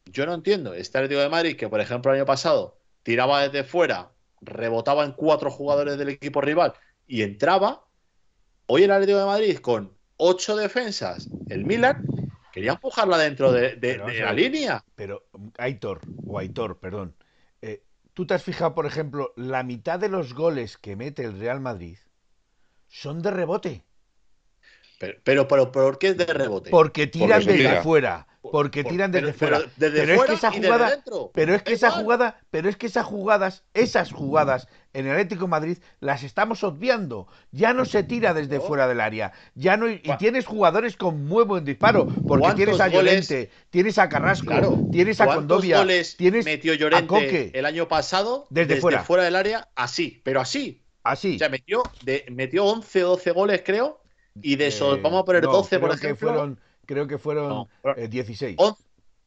yo no entiendo este Atlético de Madrid que, por ejemplo, el año pasado tiraba desde fuera, rebotaba en cuatro jugadores del equipo rival y entraba. Hoy el Atlético de Madrid con ocho defensas, el Milan quería empujarla dentro de, la línea. Pero Aitor, o Aitor, perdón, eh, tú te has fijado, por ejemplo, la mitad de los goles que mete el Real Madrid son de rebote. Pero, pero, pero ¿por qué es de rebote? Porque tiran desde afuera porque tiran desde fuera. Pero, es que esa jugada, pero es que esa jugada, pero es que esas jugadas, esas jugadas en el Atlético Madrid las estamos obviando. Ya no se tira desde fuera del área. Ya no y tienes jugadores con muy buen disparo, porque tienes a Llorente, tienes a Carrasco, tienes a Condovia, tienes metió Llorente el año pasado desde, fuera. del área así, pero así. Así. O sea, metió de, metió 11 12 goles, creo, y de esos eh, vamos a poner 12 por ejemplo creo que fueron 16.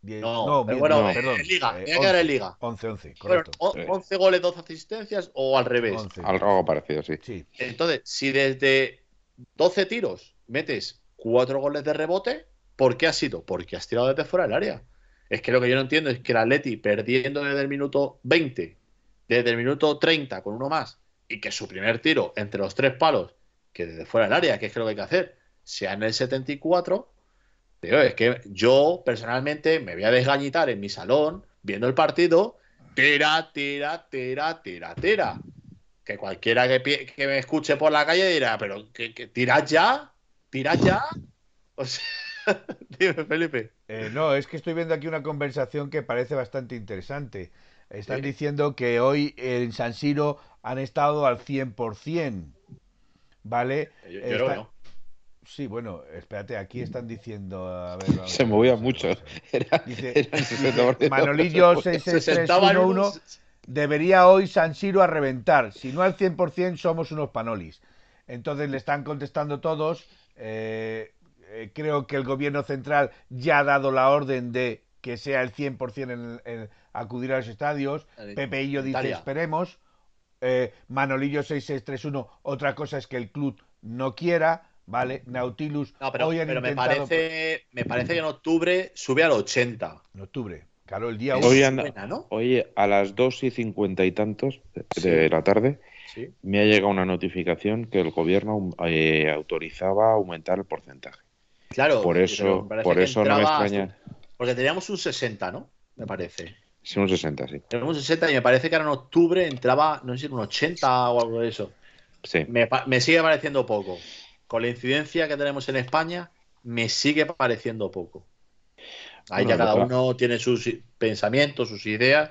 Eh, no, bueno, perdón. En Liga, eh, que en Liga. 11, 11, correcto. 11 goles, 12 asistencias o al revés. Algo parecido, sí. sí. Entonces, si desde 12 tiros metes 4 goles de rebote, ¿por qué ha sido? Porque has tirado desde fuera del área. Es que lo que yo no entiendo es que el Atleti, perdiendo desde el minuto 20, desde el minuto 30 con uno más, y que su primer tiro entre los tres palos, que desde fuera del área, que es que lo que hay que hacer, sea en el 74, es que yo personalmente me voy a desgañitar en mi salón viendo el partido, tira, tira, tira, tira, tira. Que cualquiera que, me escuche por la calle dirá, pero que, tiras ya, tiras ya. O sea, dime, Felipe. Eh, no, es que estoy viendo aquí una conversación que parece bastante interesante. Están diciendo que hoy en San Siro han estado al 100%. ¿Vale? Yo, Sí, bueno, espérate, aquí están diciendo. A ver, Se movía mucho. dice, Manolillo 66311 debería hoy San Siro a reventar. Si no al 100%, somos unos panolis. Entonces le están contestando todos. Eh, eh, creo que el gobierno central ya ha dado la orden de que sea el 100% en, acudir a los estadios. Pepe Illo dice esperemos. Eh, Manolillo 6631, otra cosa es que el club no quiera. ¿Vale? Nautilus. pero, me, parece, me parece que en octubre sube al 80. En octubre. Claro, el día hoy, hoy a las 2 y 50 y tantos de, la tarde me ha llegado una notificación que el gobierno eh, autorizaba aumentar el porcentaje. Claro, por eso, por eso no me extraña. Porque teníamos un 60, ¿no? Me parece. Sí, un 60, sí. Teníamos un 60 y me parece que ahora en octubre entraba, no sé si un 80 o algo de eso. Sí. Me, me sigue pareciendo poco con la incidencia que tenemos en España, me sigue pareciendo poco. Ahí ya cada uno tiene sus pensamientos, sus ideas,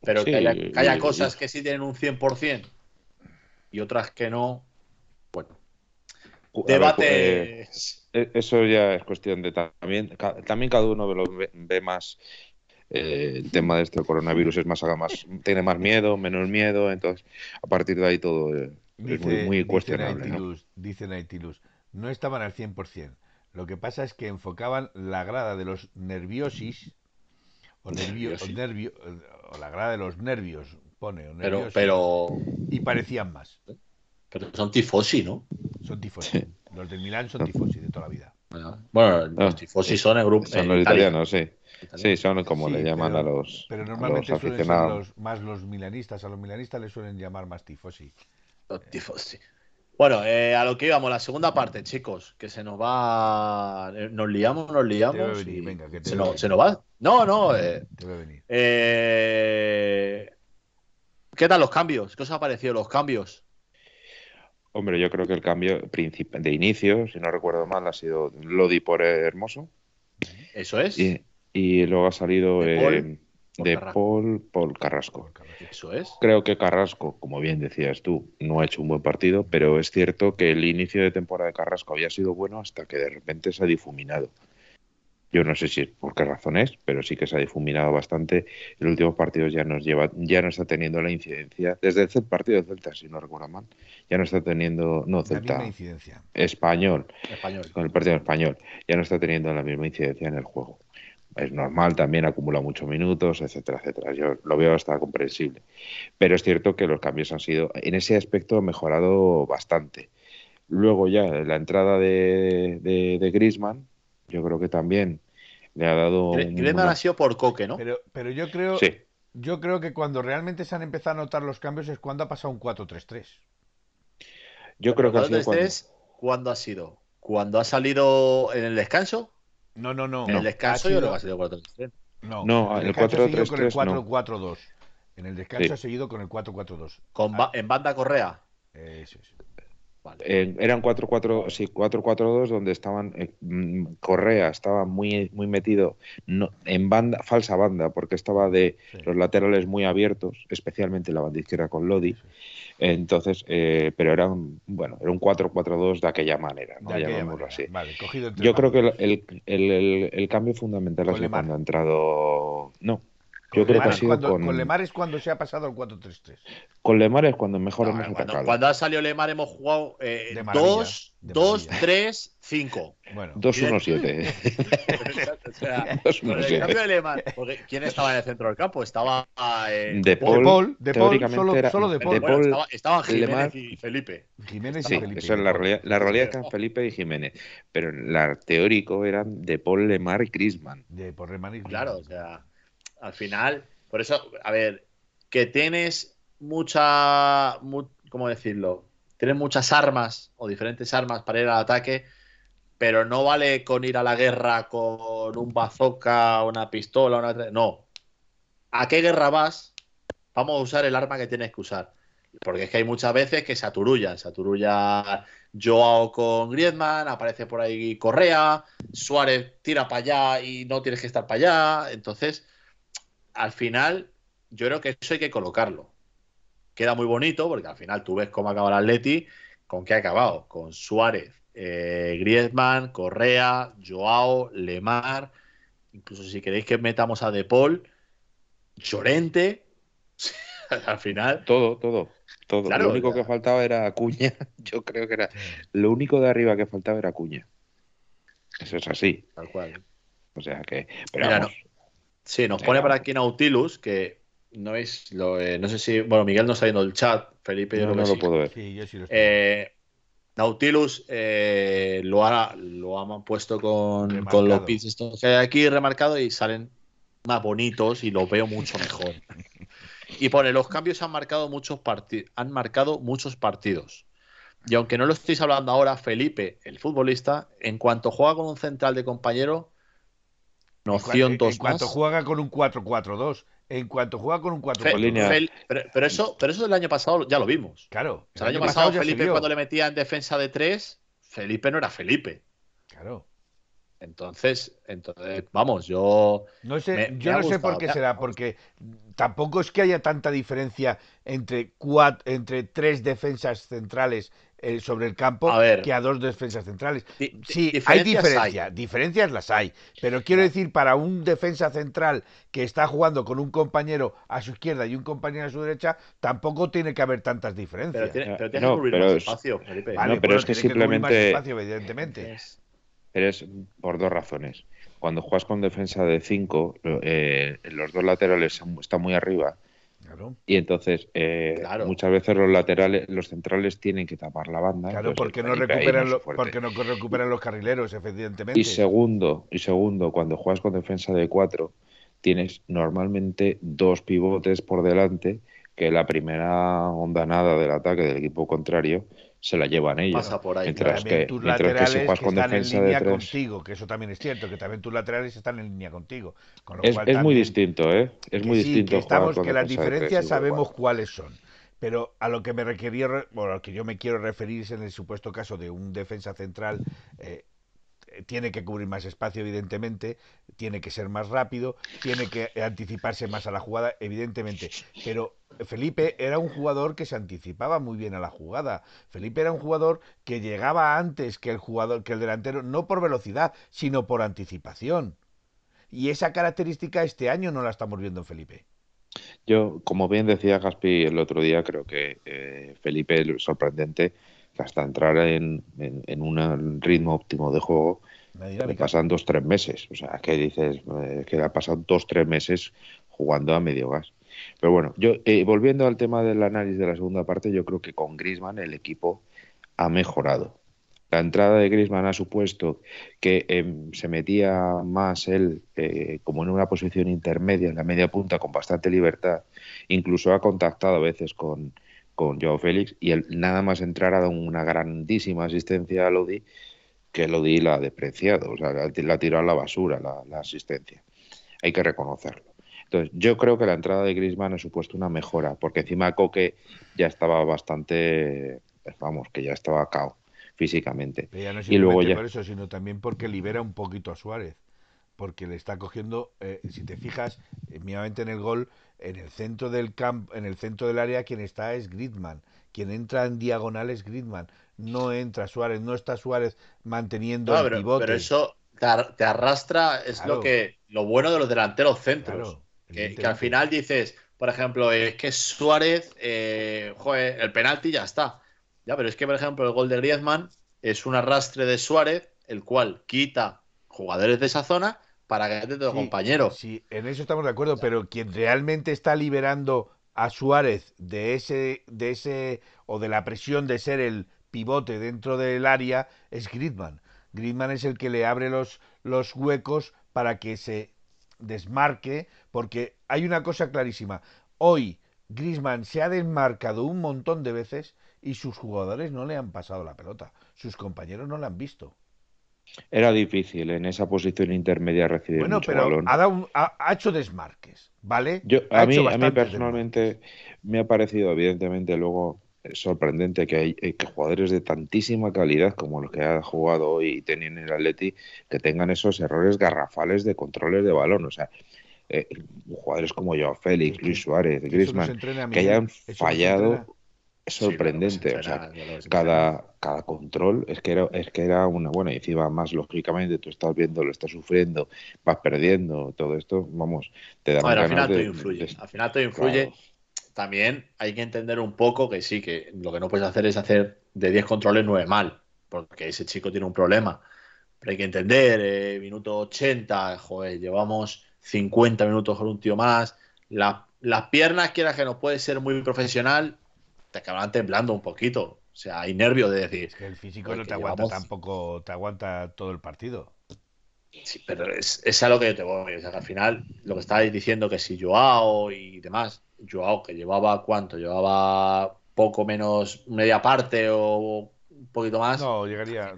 pero que haya, cosas que sí tienen un 100% y otras que no, bueno. Debate. Eh, eso ya es cuestión de también, también cada uno ve, más eh, el tema de este coronavirus es más, más tiene más miedo, menos miedo, entonces a partir de ahí todo eh, Dice, muy, cuestionable. Dice Nautilus, ¿no? ¿no? estaban al 100%. Lo que pasa es que enfocaban la grada de los nerviosis o, nervio, o, la grada de los nervios, pone. pero, pero... Y parecían más. Pero son tifosi, ¿no? Son tifosi. Los del Milán son tifosi de toda la vida. Bueno, los tifosi son el grupo. Son los italianos, sí. Sí, son como le llaman a los. Pero normalmente suelen ser más los milanistas. A los milanistas les suelen llamar más tifosi. Los tifosi. Bueno, eh, a lo que íbamos, la segunda parte, chicos, que se nos va. eh, Nos liamos, nos liamos. venir, y venga, que te se, nos, se nos va. No, no. eh, Te va a venir. eh, ¿Qué tal los cambios? ¿Qué os ha parecido los cambios? Hombre, yo creo que el cambio de inicio, si no recuerdo mal, ha sido Lodi por Hermoso. Eso es. Y, y luego ha salido De eh, Paul de Carrasco. Paul por Carrasco. Eso es. Creo que Carrasco, como bien decías tú, no ha hecho un buen partido, pero es cierto que el inicio de temporada de Carrasco había sido bueno hasta que de repente se ha difuminado. Yo no sé si es por qué razón es, pero sí que se ha difuminado bastante. En los últimos partidos ya nos lleva, ya no está teniendo la incidencia. Desde el partido de Celta, si no recuerdo mal, ya no está teniendo, no, La Celta, misma incidencia. español, Español. con el partido español, ya no está teniendo la misma incidencia en el juego. Es normal, también acumula muchos minutos, etcétera, etcétera. Yo lo veo hasta comprensible. Pero es cierto que los cambios han sido, en ese aspecto, mejorado bastante. Luego ya la entrada de, de, de Griezmann, yo creo que también le ha dado. Griezmann ha sido por Coque, ¿no? Pero, pero yo creo, Sí, yo creo que cuando realmente se han empezado a notar los cambios es cuando ha pasado un 4-3-3. yo creo que ha Cuando sido cuando- estés, ¿Cuándo ha sido? ¿Cuando ha salido en el descanso? No, no, no. En el descanso yo creo que ha sido 4-3-3. No, No, en el descanso ha seguido con el 4-3-3 no. 4-4-2. En el descanso ha seguido con el 4-4-2. Con ba- en banda Correa. Eso es. Vale. Eh, eran 4-4, sí, 4-4-2 donde estaban eh, mm, Correa estaba muy muy metido no, en banda falsa banda porque estaba de Sí. los laterales muy abiertos, especialmente la banda izquierda con Lodi. Entonces, eh, pero era un, bueno, era un 4-4-2 de aquella manera, ¿no? De aquella Llamémoslo manera. así. Vale, cogido Yo creo que el, el, el- el- cambio fundamental ha sido cuando ha entrado. No, Con yo creo que Lemar ha es sido cuando, con, con Lemar es cuando se ha pasado al 4-3-3. con Lemar es cuando mejor No, hemos cuando, atacado. cuando ha salido Lemar hemos jugado eh, De maravilla, 2, de 2, maravilla. 3, 5. Bueno, 2-1-7. o sea, Dos con el meses. cambio de Lemar. Porque ¿Quién estaba en el centro del campo? Estaba. eh, De de Paul, Paul, de Paul, teóricamente solo, era- solo de de Paul. bueno, Paul, estaba- estaban Jiménez Lemar. y Felipe. Jiménez y Sí, Felipe. eso es la realidad. La realidad es que Felipe y Jiménez, pero la teórico eran de Paul Lemar y Griezmann. De por Lemar y Claro, o sea, al final, por eso, a ver, que tienes mucha, mu- ¿cómo decirlo? Tienes muchas armas o diferentes armas para ir al ataque, pero no vale con ir a la guerra con un bazooka, una pistola, una... No. ¿A qué guerra vas? Vamos a usar el arma que tienes que usar. Porque es que hay muchas veces que se aturullan. Se Joao con Griezmann, aparece por ahí Correa, Suárez tira para allá y no tienes que estar para allá. Entonces, al final, yo creo que eso hay que colocarlo. Queda muy bonito porque al final tú ves cómo acaba el Atleti, con qué ha acabado, con Suárez, eh, Griezmann, Correa, Joao, Lemar, incluso si queréis que metamos a De Paul, Llorente, al final, Todo, todo, todo. Claro, lo único ya. que faltaba era Acuña. Yo creo que era lo único de arriba que faltaba era Acuña. Eso es así. tal cual. O sea que, pero Mira, vamos, Sí, nos pone por aquí Nautilus, que no es lo, eh, no sé si, bueno, Miguel no está viendo el chat, Felipe yo no, no lo sí. puedo ver. Sí, yo sí lo estoy. Eh, Nautilus eh, lo, ha, lo han puesto con, Remarcado. con los pits estos que hay aquí remarcado y salen más bonitos y los veo mucho mejor. Y pone, los cambios han marcado muchos partidos, han marcado muchos partidos. Y aunque no lo estéis hablando ahora, Felipe, el futbolista, en cuanto juega con un central de compañero, noción en, dos en cuanto más. juega con un 4-4-2, en cuanto juega con un Fe- 4-4-2, línea. Fel- pero, pero eso, pero eso del año pasado ya lo vimos. claro. O sea, el año pasado, ya se Felipe, cuando le metía en defensa de tres, Felipe no era Felipe. Claro. Entonces, entonces vamos, yo. No sé, Me- me yo ha no sé por gustado, qué me será, porque tampoco es que haya tanta diferencia entre cuat- entre tres defensas centrales eh, sobre el campo A ver. que a dos defensas centrales. di- Sí, hay diferencias diferencia, diferencias las hay, pero quiero decir, para un defensa central que está jugando con un compañero a su izquierda y un compañero a su derecha, tampoco tiene que haber tantas diferencias. Pero tiene, pero tiene No, que cubrir pero más es- espacio, Felipe. Vale, No, pero bueno, es que tiene cubrir más simplemente- espacio, evidentemente. Es- por dos razones. Cuando juegas con defensa de 5, los dos laterales están muy arriba Claro, y entonces eh, Claro. muchas veces los laterales, los centrales tienen que tapar la banda. claro porque, no recuperan lo- porque no recuperan los carrileros, evidentemente. Y segundo, y segundo, cuando juegas con defensa de 4, tienes normalmente dos pivotes por delante que la primera ondanada del ataque del equipo contrario se la llevan ellos. Pasa por ahí. Mientras que, tus laterales que, están en línea contigo, que eso también es cierto, que también tus laterales están en línea contigo. es, es muy distinto, ¿eh? Es muy distinto. Que, estamos, que las diferencias sabemos cuáles son. Pero a lo que me requería, bueno, a lo que yo me quiero referir es en el supuesto caso de un defensa central eh, tiene que cubrir más espacio, evidentemente, tiene que ser más rápido, tiene que anticiparse más a la jugada, evidentemente. Pero Felipe era un jugador que se anticipaba muy bien a la jugada. Felipe era un jugador que llegaba antes que el jugador, que el delantero, no por velocidad, sino por anticipación. Y esa característica este año no la estamos viendo en Felipe. Yo, como bien decía Gaspi el otro día, creo que eh, Felipe, sorprendente, hasta entrar en, en, un ritmo óptimo de juego, le pasan dos tres meses. O sea, que dices eh, que le ha pasado dos tres meses jugando a medio gas. Pero bueno, yo eh, volviendo al tema del análisis de la segunda parte, yo creo que con Grisman el equipo ha mejorado. La entrada de Grisman ha supuesto que em, se metía más él eh, como en una posición intermedia, en la media punta, con bastante libertad. Incluso ha contactado a veces con, con Joao Félix y él nada más entrar ha dado una grandísima asistencia a Lodi que Lodi la ha despreciado, o sea, la ha tirado a la basura la, asistencia. Hay que reconocerlo. Entonces, yo creo que la entrada de Griezmann ha supuesto una mejora, porque encima Coque ya estaba bastante, vamos, que ya estaba cao físicamente. y luego ya... por eso, sino también porque libera un poquito a Suárez, porque le está cogiendo, eh, si te fijas, eh, mínimamente en el gol, en el centro del campo, en el centro del área quien está es Griezmann, quien entra en diagonal es Griezmann, no entra Suárez, no está Suárez manteniendo el pivote. Pero eso te, arrastra, es lo que lo bueno de los delanteros centros, que, al final dices, por ejemplo, es que Suárez, eh, joder, el penalti ya está. Ya, pero es que, por ejemplo, el gol de Griezmann es un arrastre de Suárez, el cual quita jugadores de esa zona para que entre tu compañero. Sí, en eso estamos de acuerdo, pero quien realmente está liberando a Suárez de ese, de ese, o de la presión de ser el pivote dentro del área es Griezmann. Griezmann es el que le abre los, los huecos para que se desmarque, porque hay una cosa clarísima. Hoy Griezmann se ha desmarcado un montón de veces y sus jugadores no le han pasado la pelota, sus compañeros no la han visto. Era difícil en esa posición intermedia recibir bueno, pero Ha, hecho desmarques, ¿vale? Yo, a, mí, a mí personalmente me ha parecido, evidentemente, luego eh, sorprendente que hay eh, que jugadores de tantísima calidad como los que ha jugado hoy y tenían el Atleti que tengan esos errores garrafales de controles de balón. O sea, eh, jugadores como Joao Félix, Luis Suárez, Griezmann, que hayan fallado es sorprendente. o sea, cada, cada control es que era, es que era una buena. Y encima, más lógicamente, tú estás viendo, lo estás sufriendo, vas perdiendo, todo esto, vamos, te da bueno, al final todo influye. Al final todo influye. También hay que entender un poco que sí, que lo que no puedes hacer es hacer de 10 controles 9 mal, porque ese chico tiene un problema. Pero hay que entender, eh, minuto 80, joder, llevamos 50 minutos con un tío más. las piernas, quieras que no puede ser muy profesional, te acaban temblando un poquito. O sea, hay nervios de decir. Es que el físico no te aguanta tampoco, te aguanta todo el partido. Sí, pero es, es a lo que te voy. O sea, al final, lo que estabais diciendo que si Joao y demás, Joao que llevaba cuánto, llevaba poco menos media parte o un poquito más. No, llegaría.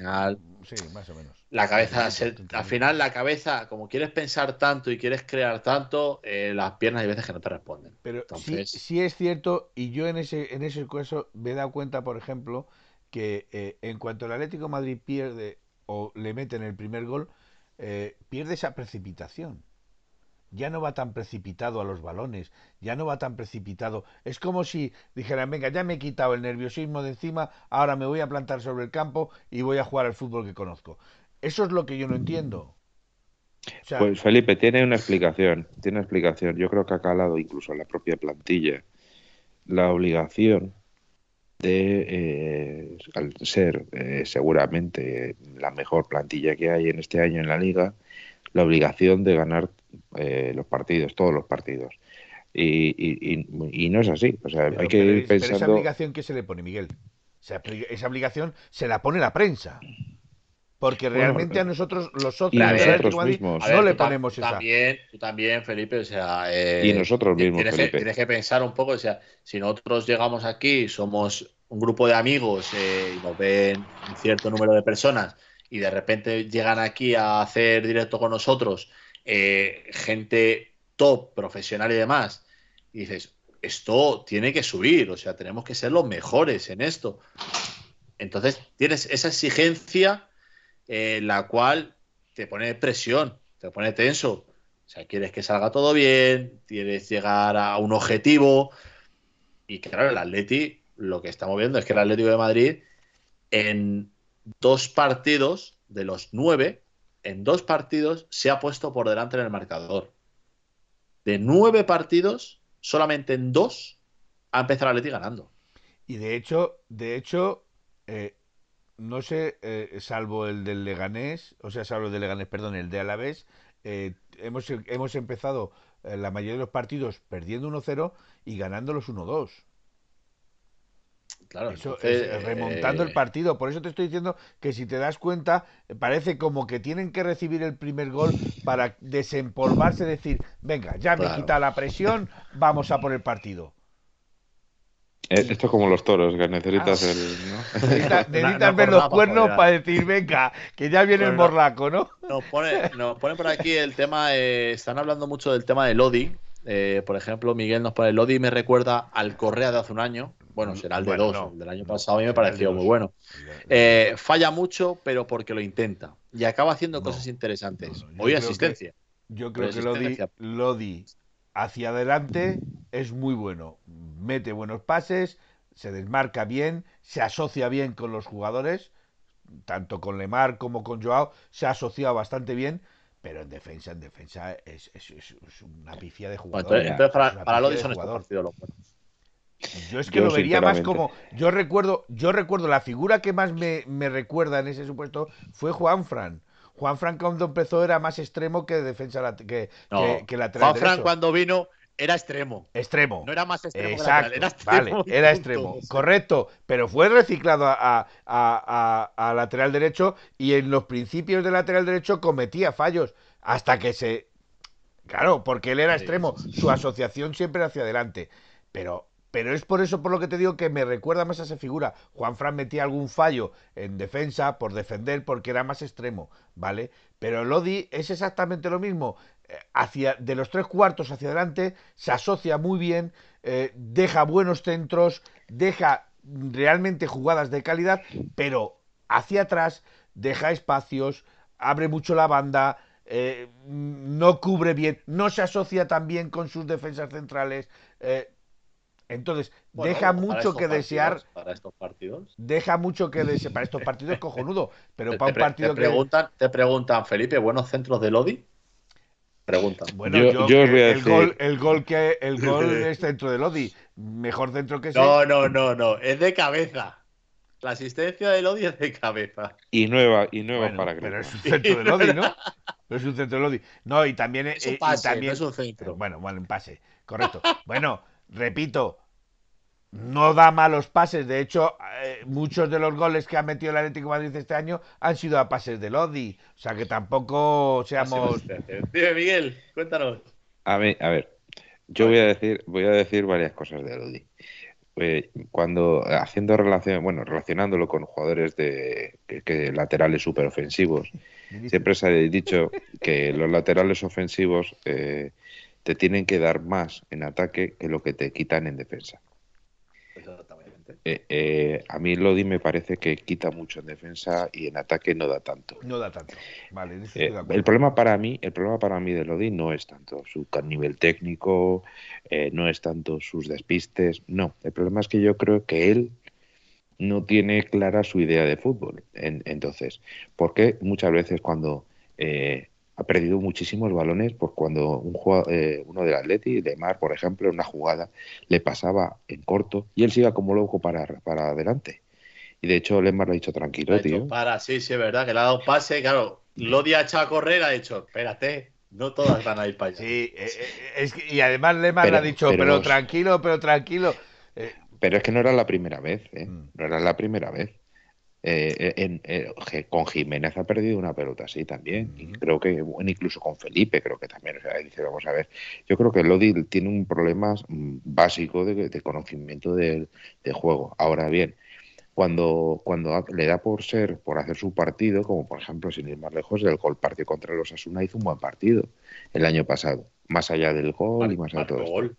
sí, más o menos la cabeza, al final la cabeza, como quieres pensar tanto y quieres crear tanto, eh, las piernas hay veces que no te responden. Pero sí, es cierto, y yo en ese, en ese caso me he dado cuenta, por ejemplo, que eh, en cuanto el Atlético Madrid pierde o le mete en el primer gol, eh, pierde esa precipitación ya no va tan precipitado a los balones, ya no va tan precipitado. Es como si dijeran, venga, ya me he quitado el nerviosismo de encima, ahora me voy a plantar sobre el campo y voy a jugar al fútbol que conozco. Eso es lo que yo no entiendo. pues Felipe, tiene una explicación, tiene una explicación. Yo creo que ha calado incluso en la propia plantilla la obligación de, eh, al ser eh, seguramente la mejor plantilla que hay en este año en la liga, la obligación de ganar eh, los partidos, todos los partidos. Y, no es así. O sea, hay que ir pensando. esa obligación que se le pone, Miguel. esa obligación se la pone la prensa. Porque realmente a nosotros, los socios mismos. no le ponemos esa. También, tú también, Felipe, o sea. Eh, y nosotros mismos, tienes Que, tienes que pensar un poco, o sea, si nosotros llegamos aquí, somos un grupo de amigos y nos ven un cierto número de personas y de repente llegan aquí a hacer directo con nosotros gente top, profesional y demás, y dices, esto tiene que subir, o sea, tenemos que ser los mejores en esto. Entonces, tienes esa exigencia en la cual te pone presión, te pone tenso. O sea, quieres que salga todo bien, quieres llegar a un objetivo. Y claro, el Atleti, lo que estamos viendo es que el Atlético de Madrid, en dos partidos de los nueve, en dos partidos se ha puesto por delante en el marcador. De nueve partidos, solamente en dos ha empezado el Atleti ganando. Y de hecho, de hecho, eh, no sé, eh, salvo el del Leganés, o sea, salvo el del Leganés, perdón, el de Alavés, eh, hemos, hemos empezado la mayoría de los partidos perdiendo 1-0 y ganándolos 1-2. Claro, eso, remontando el partido. Por eso te estoy diciendo que si te das cuenta, parece como que tienen que recibir el primer gol para desempolvarse, decir, venga, ya me quita la presión, vamos a por el partido. Eh, esto es como los toros, que necesitas ah. el. Necesitas, ver los cuernos para decir, venga, que ya viene el morlaco, ¿no? Nos pone, nos pone por aquí el tema, eh, están hablando mucho del tema de Lodi. Eh, por ejemplo, Miguel nos pone Lodi me recuerda al Correa de hace un año. Bueno, será el de dos. El del año pasado a mí me pareció muy bueno. falla mucho, pero porque lo intenta. Y acaba haciendo cosas interesantes. Hoy asistencia. yo creo que Lodi, Lodi hacia adelante es muy bueno. Mete buenos pases, se desmarca bien, se asocia bien con los jugadores, tanto con Lemar como con Joao, se ha asociado bastante bien, pero en defensa, en defensa es, una pifia de jugador. entonces, para, para Lodi son partidos. Yo es que lo vería más como. Yo recuerdo, yo recuerdo la figura que más me, me recuerda en ese supuesto fue Juan Fran. Juan Fran cuando empezó era más extremo que defensa que, que, lateral. Juan Fran cuando vino era extremo. Extremo. No era más extremo. Exacto. era extremo. Vale, era extremo. Correcto. Pero fue reciclado a, a, lateral derecho y en los principios de lateral derecho cometía fallos. Hasta que se. Claro, porque él era extremo. Su asociación siempre hacia adelante. Pero pero es por eso por lo que te digo que me recuerda más a esa figura. Juan Fran metía algún fallo en defensa por defender porque era más extremo, ¿vale? Pero Lodi es exactamente lo mismo. Eh, hacia, de los tres cuartos hacia adelante se asocia muy bien, eh, deja buenos centros, deja realmente jugadas de calidad, pero hacia atrás deja espacios, abre mucho la banda, eh, no cubre bien, no se asocia tan bien con sus defensas centrales. Entonces, deja mucho que desear. Para estos partidos. Deja mucho que desear. Para estos partidos es cojonudo. Pero para un partido te preguntan, Te preguntan, Felipe, ¿buenos centros de Lodi? Preguntan. Bueno, yo, os voy a el decir... Gol, el gol, que, el gol es centro de Lodi. Mejor centro que ese. No, no, no, no. Es de cabeza. La asistencia de Lodi es de cabeza. Y nueva, y nueva para Pero es un centro de Lodi, ¿no? Pero es un centro de Lodi. No, y también. Es un pase, también... es un centro. Bueno, bueno, un pase. Correcto. Bueno repito, no da malos pases. De hecho, eh, muchos de los goles que ha metido el Atlético de Madrid este año han sido a pases de Lodi. O sea que tampoco seamos. Dime, Miguel, cuéntanos. A ver, a ver. Yo voy a decir, voy a decir varias cosas de Lodi. Eh, cuando haciendo relación, bueno, relacionándolo con jugadores de que, laterales super ofensivos, siempre se ha dicho que los laterales ofensivos eh, te tienen que dar más en ataque que lo que te quitan en defensa. Eh, eh, a mí Lodi me parece que quita mucho en defensa y en ataque no da tanto. No da tanto. Vale, eh, el problema para mí, el problema para mí de Lodi no es tanto su nivel técnico, no es tanto sus despistes, no. El problema es que yo creo que él no tiene clara su idea de fútbol. entonces, porque muchas veces cuando ha perdido muchísimos balones por cuando un eh, uno del Atleti, Mar, por ejemplo, en una jugada le pasaba en corto y él siga como loco para, para adelante. Y de hecho, Lemar lo ha dicho tranquilo, tío. Para, sí, sí, es verdad, que le ha dado pase, claro. Lodi ha echado a correr, ha dicho, espérate, no todas van a ir para allá. Sí, eh, eh, y además Lemar le ha dicho, pero, tranquilo, pero tranquilo. Pero es que no era la primera vez, ¿eh? Mm. No era la primera vez. Eh, en, eh, con Jiménez ha perdido una pelota así también. Y creo que, incluso con Felipe, creo que también. O sea, dice, vamos a ver. Yo creo que Lodi tiene un problema mm, básico de, conocimiento del juego. Ahora bien, cuando, cuando le da por ser, por hacer su partido, como por ejemplo, sin ir más lejos, el gol partido contra los Asuna hizo un buen partido el año pasado. Más allá del gol y más allá de todo. Gol.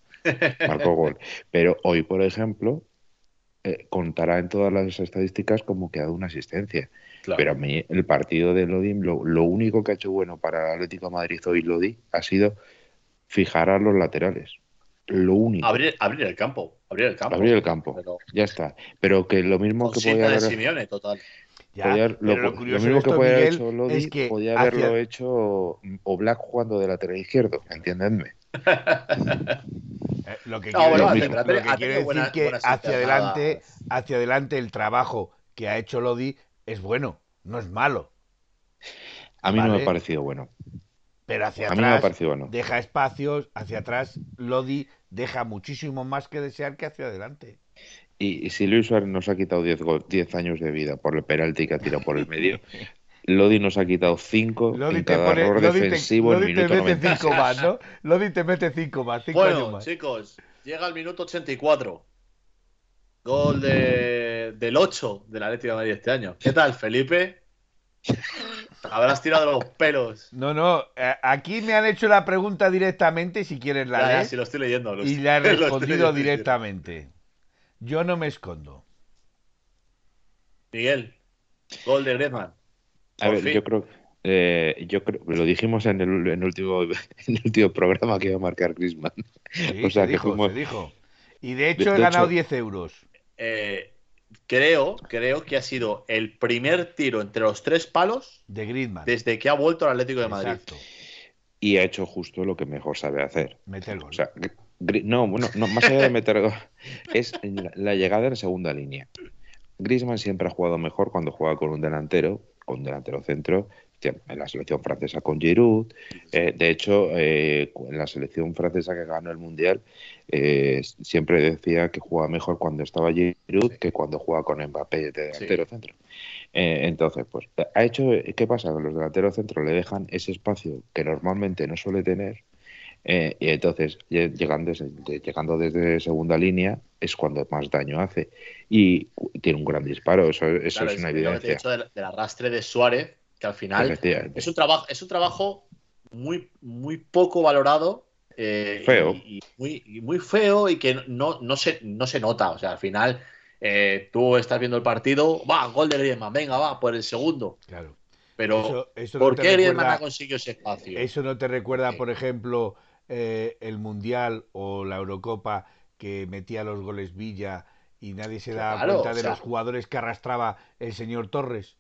Marcó gol. Pero hoy, por ejemplo, eh, contará en todas las estadísticas como que ha dado una asistencia. Pero a mí el partido de Lodi, lo, único que ha hecho bueno para el Atlético de Madrid hoy Lodi ha sido fijar a los laterales. Lo único. Abrir, abrir el campo. Abrir el campo. Abrir el campo. Ya está. Pero que lo mismo que podía haber... Simeone, total. lo, mismo que podía haber hecho Lodi, podía haberlo hecho Oblak jugando de lateral izquierdo, entiéndenme. Eh, lo que quiere, decir que hacia adelante, hacia adelante el trabajo que ha hecho Lodi es bueno, no es malo. A mí no me ha parecido bueno. Pero hacia atrás deja espacios, hacia atrás Lodi deja muchísimo más que desear que hacia adelante. Y, si Luis Suárez nos ha quitado 10 años de vida por el penalti que ha tirado por el medio, Lodi nos ha quitado 5 en cada error defensivo en minuto te mete 5 más, ¿no? Lodi te mete 5 más, bueno, chicos, llega el minuto 84. Gol de, del 8 de la Atlético de Madrid este año. ¿Qué tal, Felipe? Habrás tirado los pelos. No, no. Eh, aquí me han hecho la pregunta directamente, si quieres la ya, si lo estoy leyendo. y le he respondido directamente. Yo no me escondo. Miguel, gol de Griezmann. A ver, yo creo, eh, yo creo, lo dijimos en el, último, en el último programa que iba a marcar Griezmann. o sea, que dijo, dijo. Y de hecho he ganado 10 euros. Eh, creo, creo que ha sido el primer tiro entre los tres palos de Griezmann desde que ha vuelto al Atlético de Madrid. Exacto. Y ha hecho justo lo que mejor sabe hacer. Meter gol. O sea, no, bueno, no, más allá de meter gol, es la llegada en segunda línea. Griezmann siempre ha jugado mejor cuando juega con un delantero con delantero centro, en la selección francesa con Giroud. Eh, de hecho, eh, en la selección francesa que ganó el Mundial, eh, siempre decía que jugaba mejor cuando estaba Giroud que cuando jugaba con Mbappé de delantero centro. entonces, pues, ha hecho, ¿qué pasa? Que los delanteros centro le dejan ese espacio que normalmente no suele tener. Y entonces, llegando, llegando desde segunda línea, es cuando más daño hace. Y tiene un gran disparo, eso, eso es una evidencia. hecho del, arrastre de Suárez, que al final es un trabajo, es un trabajo muy, muy poco valorado. Eh, feo. Y, muy, muy feo y que no, no, se, no se nota. O sea, al final eh, tú estás viendo el partido, va, gol de Griezmann, venga, va, por el segundo. Claro. Pero, ¿por qué Griezmann ha conseguido ese espacio? Eso no te recuerda, por ejemplo, eh, el Mundial o la Eurocopa que metía los goles Villa y nadie se da cuenta de los jugadores que arrastraba el señor Torres.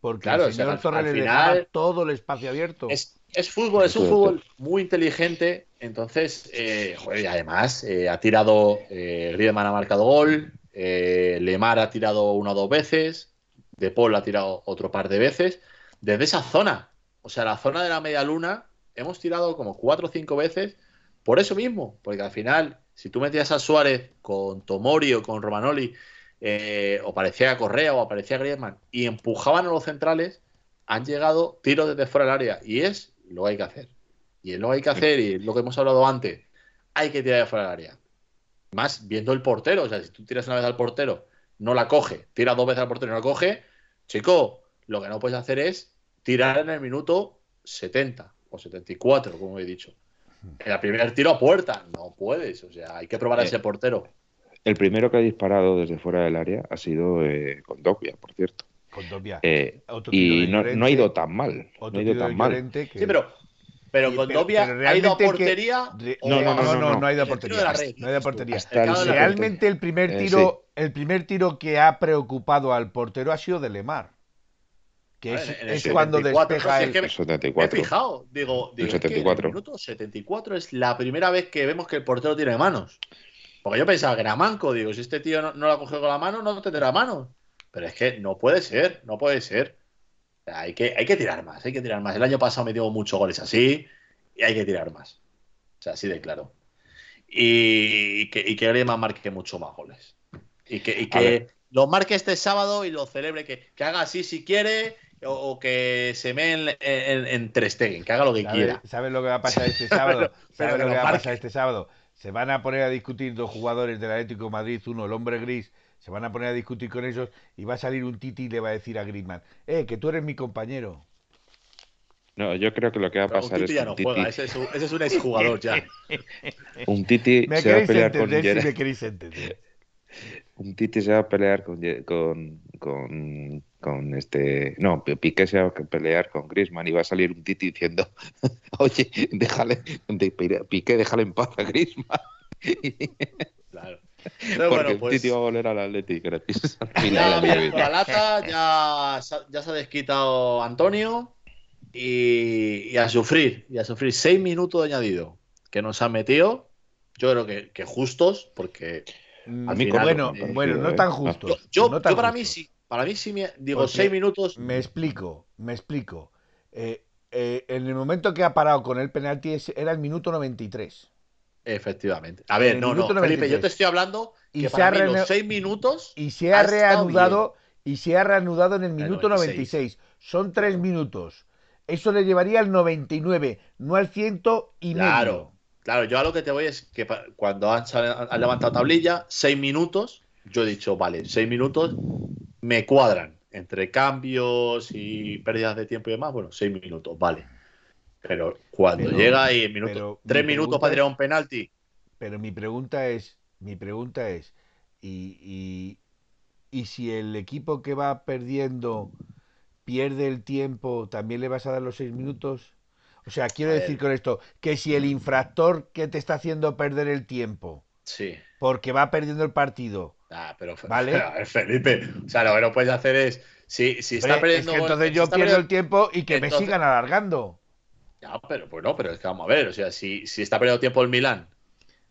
Porque el señor Torres le dejaba todo el espacio abierto. Es, fútbol, es un fútbol muy inteligente. Entonces, eh, joder, además, eh, ha tirado. Eh, Griezmann ha marcado gol. Eh, Lemar ha tirado una o dos veces. De Paul ha tirado otro par de veces. Desde esa zona. O sea, la zona de la media luna. Hemos tirado como cuatro o cinco veces. Por eso mismo. Porque al final si tú metías a Suárez con Tomori o con Romanoli, eh, o parecía Correa o aparecía Griezmann, y empujaban a los centrales, han llegado tiros desde fuera del área. Y es lo que hay que hacer. Y es lo que hay que hacer, y es lo que hemos hablado antes. Hay que tirar de fuera del área. Más viendo el portero. O sea, si tú tiras una vez al portero, no la coge, tira dos veces al portero y no la coge, chico, lo que no puedes hacer es tirar en el minuto 70 o 74, como he dicho. El primer tiro a puerta, no puedes, o sea, hay que probar a ese portero. El primero que ha disparado desde fuera del área ha sido eh, con Doppia, por cierto. Con Doppia. Eh, y no, ha ido tan mal. No ha ido tan mal. Sí, pero, pero con Doppia ha ido a portería. No, no, no, no, no, ha ido a portería. No ha ido a portería. Realmente el primer eh, tiro, el primer tiro que ha preocupado al portero ha sido de Lemar que es, cuando despeja el, 74. He fijado, digo, digo el 74. el minuto 74 es la primera vez que vemos que el portero tiene manos. Porque yo pensaba que era manco, digo, si este tío no, no la cogido con la mano, no tendrá manos. Pero es que no puede ser, no puede ser. hay, que, hay que tirar más, hay que tirar más. El año pasado me dio muchos goles así y hay que tirar más. O sea, así de claro. Y, que, y que Griezmann marque mucho más goles. Y que, y que lo marque este sábado y lo celebre, que, que haga así si quiere, o, que se me en, en, en que haga lo que quiera. ¿Sabes lo que va a pasar este sábado? ¿Sabes lo que va a pasar este sábado? Se van a poner a discutir dos jugadores del Atlético de Madrid, uno el hombre gris, se van a poner a discutir con ellos y va a salir un Titi y le va a decir a Griezmann, eh, que tú eres mi compañero. No, yo creo que lo que va a pasar es ya no juega, ese es, un, ese es un exjugador ya. un Titi se va a pelear con Gerard. Si me queréis entender. Un Titi se va a pelear con, con, con, con este. No, Piqué se va a pelear con Griezmann y va a salir un Titi diciendo: Oye, déjale, Piqué, déjale en paz a Griezmann. claro. Pero Porque bueno, pues, Titi va a volver al Atlético gratis. Ya, la lata, ya, ya se ha desquitado Antonio y, a sufrir, y a sufrir seis minutos de añadido que nos han metido. Yo creo que, que justos, porque. A mí, bueno, eh, bueno, no tan justos. Yo, no tan yo para mí sí, para mí sí me digo seis minutos. Me explico, me explico. Eh, eh, en el momento que ha parado con el penalti era el minuto 93. Efectivamente. A ver, no, no, Felipe, yo te estoy hablando que y para se ha los seis minutos. Y se ha, reanudado y se ha reanudado en el minuto 96. Son tres minutos. Eso le llevaría al 99, no al 100 y claro, Claro, yo a lo que te voy es que cuando han, han levantado tablilla, seis minutos, yo he dicho, vale, seis minutos, me cuadran entre cambios y pérdidas de tiempo y demás, bueno, seis minutos, vale. Pero cuando llega y en minuto, tres minutos para tirar un penalti. Pero mi pregunta es, mi pregunta es, y, y, si el equipo que va perdiendo pierde el tiempo, ¿también le vas a dar los seis minutos? O sea, quiero decir con esto, que si el infractor que te está haciendo perder el tiempo, sí. porque va perdiendo el partido, Ah, pero, ¿vale? Felipe, o sea, lo que no puedes hacer es. Si, si está perdiendo. Es que entonces yo pierdo el tiempo y que me sigan alargando. Ya, pero pues no, pero es que vamos a ver, o sea, si, si está perdiendo tiempo el Milán,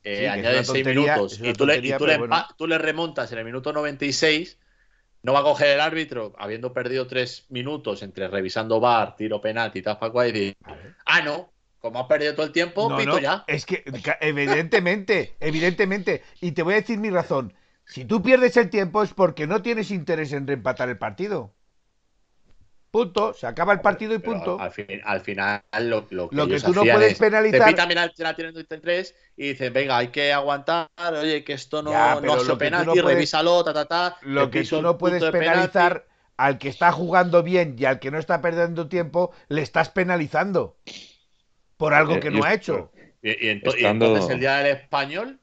eh, añade 6 minutos y, tú le, y tú, le, tú, le, remontas en el minuto 96, no va a coger el árbitro, habiendo perdido 3 minutos entre revisando bar, tiro penalti, y decir, ah, no, como has perdido todo el tiempo, pito ya. Es que, evidentemente, evidentemente, y te voy a decir mi razón. Si tú pierdes el tiempo es porque no tienes interés en reempatar el partido. Punto. Se acaba el partido y punto. Al, final, lo, lo que, tú no puedes penalizar. Te pitan la tienen 33 y dicen, venga, hay que aguantar. Oye, que esto no, no es penalti, revísalo, ta, ta, ta. Lo que tú no puedes penalizar al que está jugando bien y al que no está perdiendo tiempo, le estás penalizando por algo eh, que no ha hecho. Y, y entonces el día del español.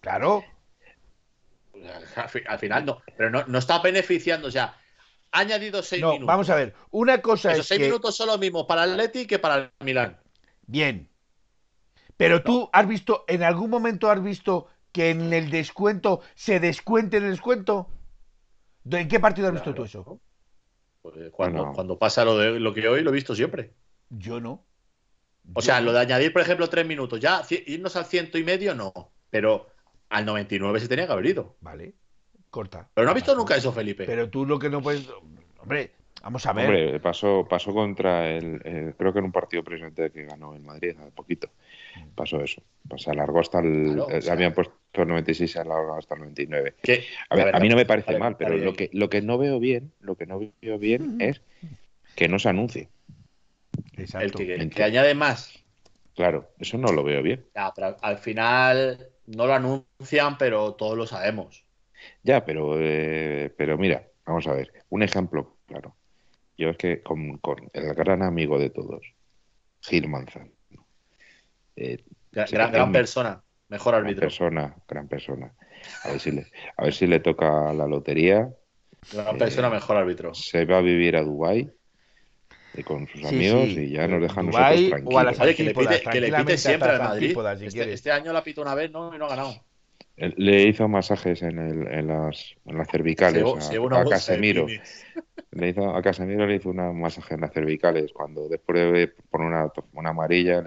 Claro al final no, pero no, no está beneficiando, o sea, ha añadido seis no, minutos. Vamos a ver, una cosa Esos seis minutos son los mismos para el Leti que para el Milán. Bien. Pero tú has visto, en algún momento has visto que en el descuento se descuente el descuento. ¿En qué partido has visto tú eso? Pues cuando, cuando pasa lo de lo que hoy lo he visto siempre. Yo no. O sea, lo de añadir, por ejemplo, tres minutos, ya irnos al ciento y medio, no. Pero al 99 se tenía que haber ido. Vale, corta. Pero no ha visto nunca eso, Felipe. Pero tú lo que no puedes. Hombre, vamos a ver. Hombre, pasó, pasó contra el, Creo que en un partido presidente que ganó en Madrid hace poquito. Pasó eso. se alargó hasta el. habían puesto el 96 y se alargó hasta el 99. A, ver, a, mí no me parece mal, pero lo que, lo que no veo bien, lo que no veo bien es que no se anuncie. Exacto. El que, añade más. Claro, eso no lo veo bien. al final no lo anuncian, pero todos lo sabemos. Ya, pero, eh, pero mira, vamos a ver, un ejemplo claro. Yo es que con, el gran amigo de todos, Gil Manzan. Eh, gran, gran, persona, mejor árbitro. Gran persona, gran persona. A ver si le, a ver si le toca la lotería. Gran persona, eh, mejor árbitro. Se va a vivir a Dubái con sus amigos y ya nos dejan nosotros tranquilos. que, le pite, que le pite siempre al Madrid. Este, este, año la pito una vez ¿no? y no ha ganado. Le hizo masajes en, el, en, las, en las cervicales a, Casemiro. Le hizo, a Casemiro le hizo un masaje en las cervicales cuando después de poner una, una amarilla,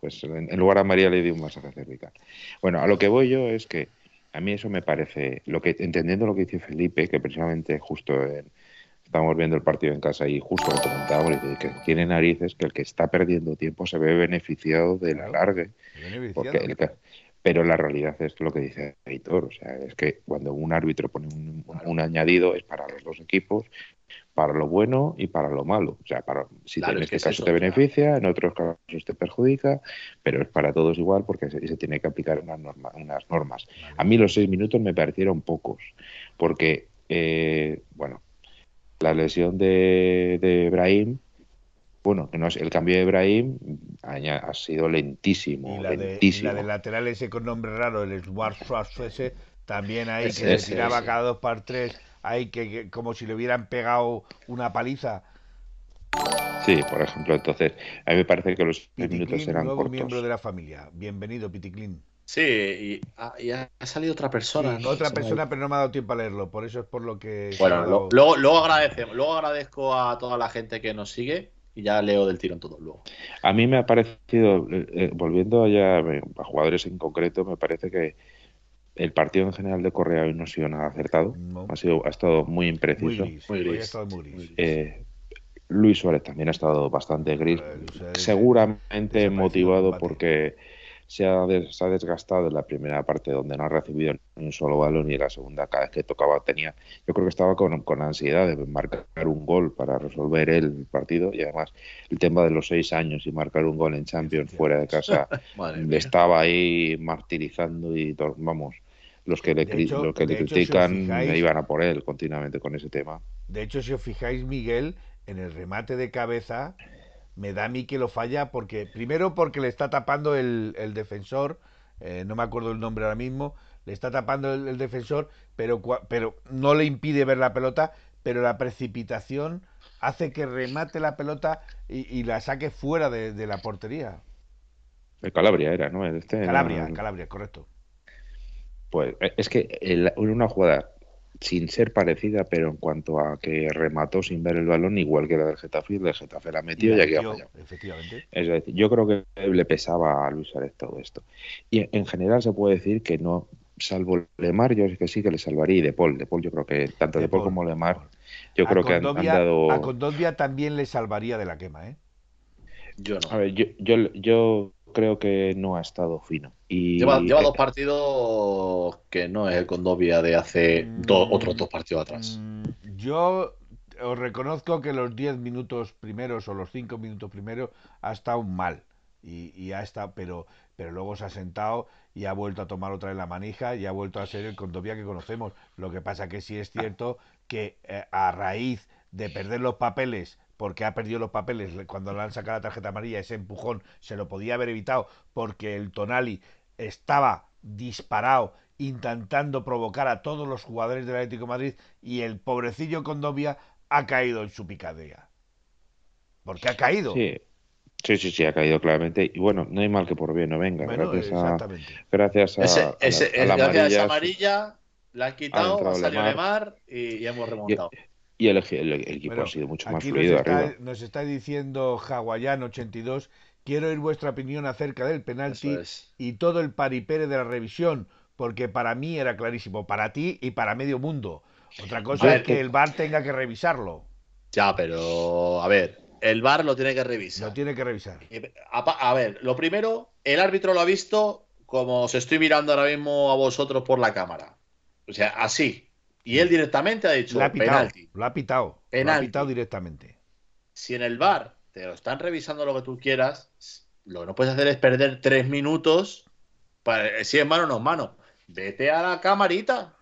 pues en, lugar de amarilla le dio un masaje cervical. Bueno, a lo que voy yo es que a mí eso me parece, lo que entendiendo lo que dice Felipe, que precisamente justo en, estamos viendo el partido en casa y justo lo comentábamos, que tiene narices que el que está perdiendo tiempo se ve beneficiado del alargue. Porque, Pero la realidad es lo que dice Editor, o sea, es que cuando un árbitro pone un, añadido es para los dos equipos, para lo bueno y para lo malo. O sea, para, si en este caso te beneficia, en otros casos te perjudica, pero es para todos igual porque se, tiene que aplicar unas, unas normas. A mí los seis minutos me parecieron pocos, porque, eh, bueno, la lesión de, de Brahim bueno, el cambio de Ibrahim ha, sido lentísimo. Y la, De, lateral ese con nombre raro, el ese, también ahí que se tiraba cada dos par tres, ahí que, como si le hubieran pegado una paliza. Sí, por ejemplo, entonces, a mí me parece que los minutos eran nuevo miembro de la familia. Bienvenido, Piticlin. Sí, y ha, salido otra persona. Otra persona, pero no me ha dado tiempo a leerlo, por eso es por lo que... Bueno, luego, luego, agradecemos, luego agradezco a toda la gente que nos sigue y ya leo del tirón todo luego. A mí me ha parecido, eh, eh, volviendo allá a jugadores en concreto, me parece que el partido en general de Correa hoy no ha sido nada acertado. Ha, sido, ha estado muy impreciso. Eh, Luis Suárez también ha estado bastante gris. Seguramente motivado porque se ha, desgastado en la primera parte donde no ha recibido ni un solo balón y en la segunda cada vez que tocaba tenía, yo creo que estaba con, con ansiedad de marcar un gol para resolver el partido y además el tema de los seis años y marcar un gol en Champions fuera de casa le estaba ahí martirizando y vamos los que le, los que le critican iban a por él continuamente con ese tema. De hecho, si os fijáis, Miguel, en el remate de cabeza me da a mí que lo falla porque, primero porque le está tapando el, defensor, eh, no me acuerdo el nombre ahora mismo, le está tapando el, defensor, pero, pero no le impide ver la pelota, pero la precipitación hace que remate la pelota y, la saque fuera de, la portería. El Calabria era, ¿no? Este, Calabria, Calabria, correcto. Pues eh, es que en una jugada sin ser parecida, pero en cuanto a que remató sin ver el balón, igual que la del Getafe, el Getafe la metió y, aquí ha fallado. Efectivamente. Es decir, yo creo que le pesaba a Luis Suárez todo esto. Y en general se puede decir que no, salvo Lemar, yo es que sí que le salvaría, y De Paul, De Paul yo creo que tanto De, Paul, como Lemar, yo creo que han, dado... A Condovia también le salvaría de la quema, ¿eh? Yo no. A ver, yo, yo, yo creo que no ha estado fino. Y, lleva, dos partidos que no es el Condovia de hace mm, otros dos partidos atrás. Mm, yo os reconozco que los 10 minutos primeros o los 5 minutos primeros ha estado mal. Y, ha estado, pero, pero luego se ha sentado y ha vuelto a tomar otra vez la manija y ha vuelto a ser el Condovia que conocemos. Lo que pasa que sí es cierto que eh, a raíz de perder los papeles porque ha perdido los papeles cuando le han sacado la tarjeta amarilla, ese empujón se lo podía haber evitado porque el Tonali estaba disparado intentando provocar a todos los jugadores del Atlético de Madrid y el pobrecillo Condovia ha caído en su picadera. Porque ha caído. Sí. Sí, sí, ha caído claramente. Y bueno, no hay mal que por bien no venga. gracias, a, gracias a, gracias a amarilla, la han quitado, ha salido de mar y, hemos remontado y el, equipo ha sido mucho más fluido nos está, arriba. Nos está diciendo Hawaiian 82, quiero oír vuestra opinión acerca del penalti y todo el paripere de la revisión, porque para mí era clarísimo, para ti y para medio mundo. Otra cosa es que el VAR tenga que revisarlo. Ya, pero a ver, el VAR lo tiene que revisar. Lo tiene que revisar. A, ver, lo primero, el árbitro lo ha visto como os estoy mirando ahora mismo a vosotros por la cámara. O sea, así, y él directamente ha dicho lo ha pitado, penalti. Lo ha pitado. Lo ha pitado directamente. Si en el bar te lo están revisando lo que tú quieras, lo que no puedes hacer es perder tres minutos. Para, si es mano o no es mano. Vete a la camarita.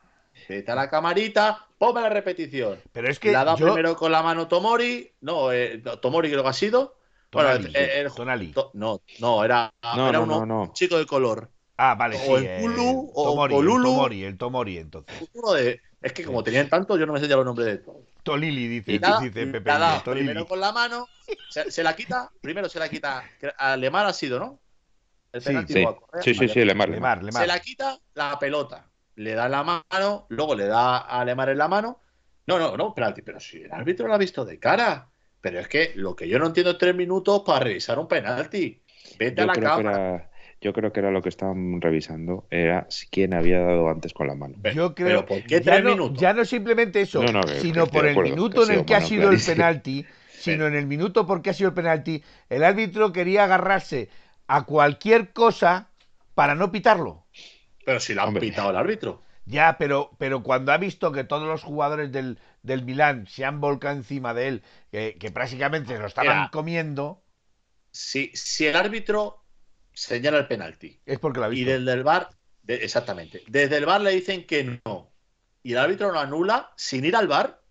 Vete a la camarita, ponme la repetición. Pero es que. La da primero con la mano Tomori. No, eh, Tomori creo que ha sido. Tonali, Tonali. no, no, era, era uno, chico de color. Ah, vale, o el Kulu, o, Lulu. El Tomori, el Tomori, entonces. Uno de, es que como tenían tanto, yo no me sé ya los nombres de todos. Tolili, dice, dice Pepe. primero con la mano, se, la quita, primero se la quita. A Lemar ha sido, ¿no? El sí, sí. sí, sí, sí, Lemar, Lemar, Se la quita la pelota, le da la mano, luego le da a Lemar en la mano. No, no, no, penalti, pero si el árbitro lo ha visto de cara. Pero es que lo que yo no entiendo es tres minutos para revisar un penalti. Vete a la cámara yo creo que era lo que estaban revisando, era quién había dado antes con la mano. Yo creo ¿por qué ya, no, ya no simplemente eso, sino por el minuto en el que ha sido el penalti, sino en el minuto porque ha sido el penalti, el árbitro quería agarrarse a cualquier cosa para no pitarlo. Pero si lo han Hombre. pitado el árbitro. Ya, pero, pero cuando ha visto que todos los jugadores del, del Milán se han volcado encima de él, que, que prácticamente se lo estaban Mira. comiendo, Si, si el árbitro señala el penalti es porque lo ha y visto. desde el bar, exactamente, desde el bar le dicen que no y el árbitro lo anula sin ir al bar,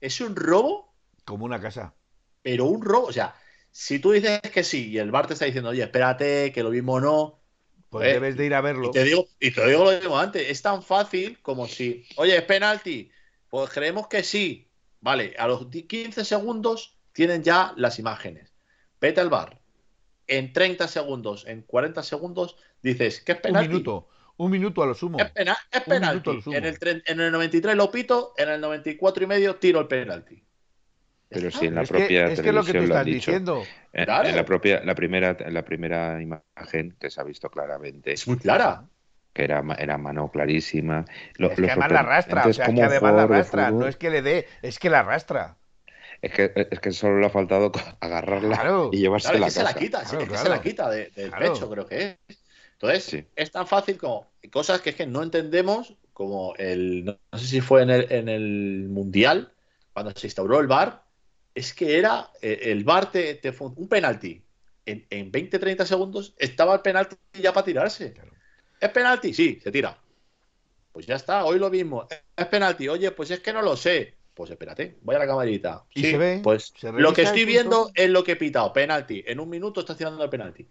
es un robo, Como una casa. pero un robo. O sea, si tú dices que sí y el bar te está diciendo, oye, espérate, que lo mismo no, Pues Eh, debes de ir a verlo. Y te digo, y te digo lo mismo antes, es tan fácil como si, oye, es penalti, pues creemos que sí. Vale, a los 15 segundos tienen ya las imágenes. Vete al bar. En 30 segundos, en 40 segundos, dices que es Un penalti. minuto. Un minuto a lo sumo. Es, pena- es Un minuto penalti. sumo. En el, tre- en el 93 lo pito, en el 94 y medio tiro el penalti. Pero si en la es que, propia es que lo que te televisión lo han están dicho. diciendo. En, Claro. en la propia, la primera, en la primera imagen que se ha visto claramente, Es muy clara. que era, ma- era mano clarísima. Lo- Es que además la arrastra. O sea, que un además la arrastra. No es que le dé, es que la arrastra. Es que, es que solo le ha faltado agarrarla Claro. y llevarse Claro, la es que se la quita, Claro, es que se la quita de- del Claro. pecho, creo que es. Entonces, Sí. es tan fácil como cosas que es que no entendemos, como el, no, sé si fue en el, en el Mundial, cuando se instauró el VAR, es que era, eh, el VAR te, te fue un penalti. En, en 20-30 segundos estaba el penalti ya para tirarse. Claro. ¿Es penalti? Sí, se tira. Pues ya está, hoy lo mismo. ¿Es penalti? Oye, pues es que no lo sé. Pues espérate, voy a la camarita. Y Sí, se ve, pues se lo que estoy viendo es lo que he pitado, penalti. En un minuto está tirando el penalti.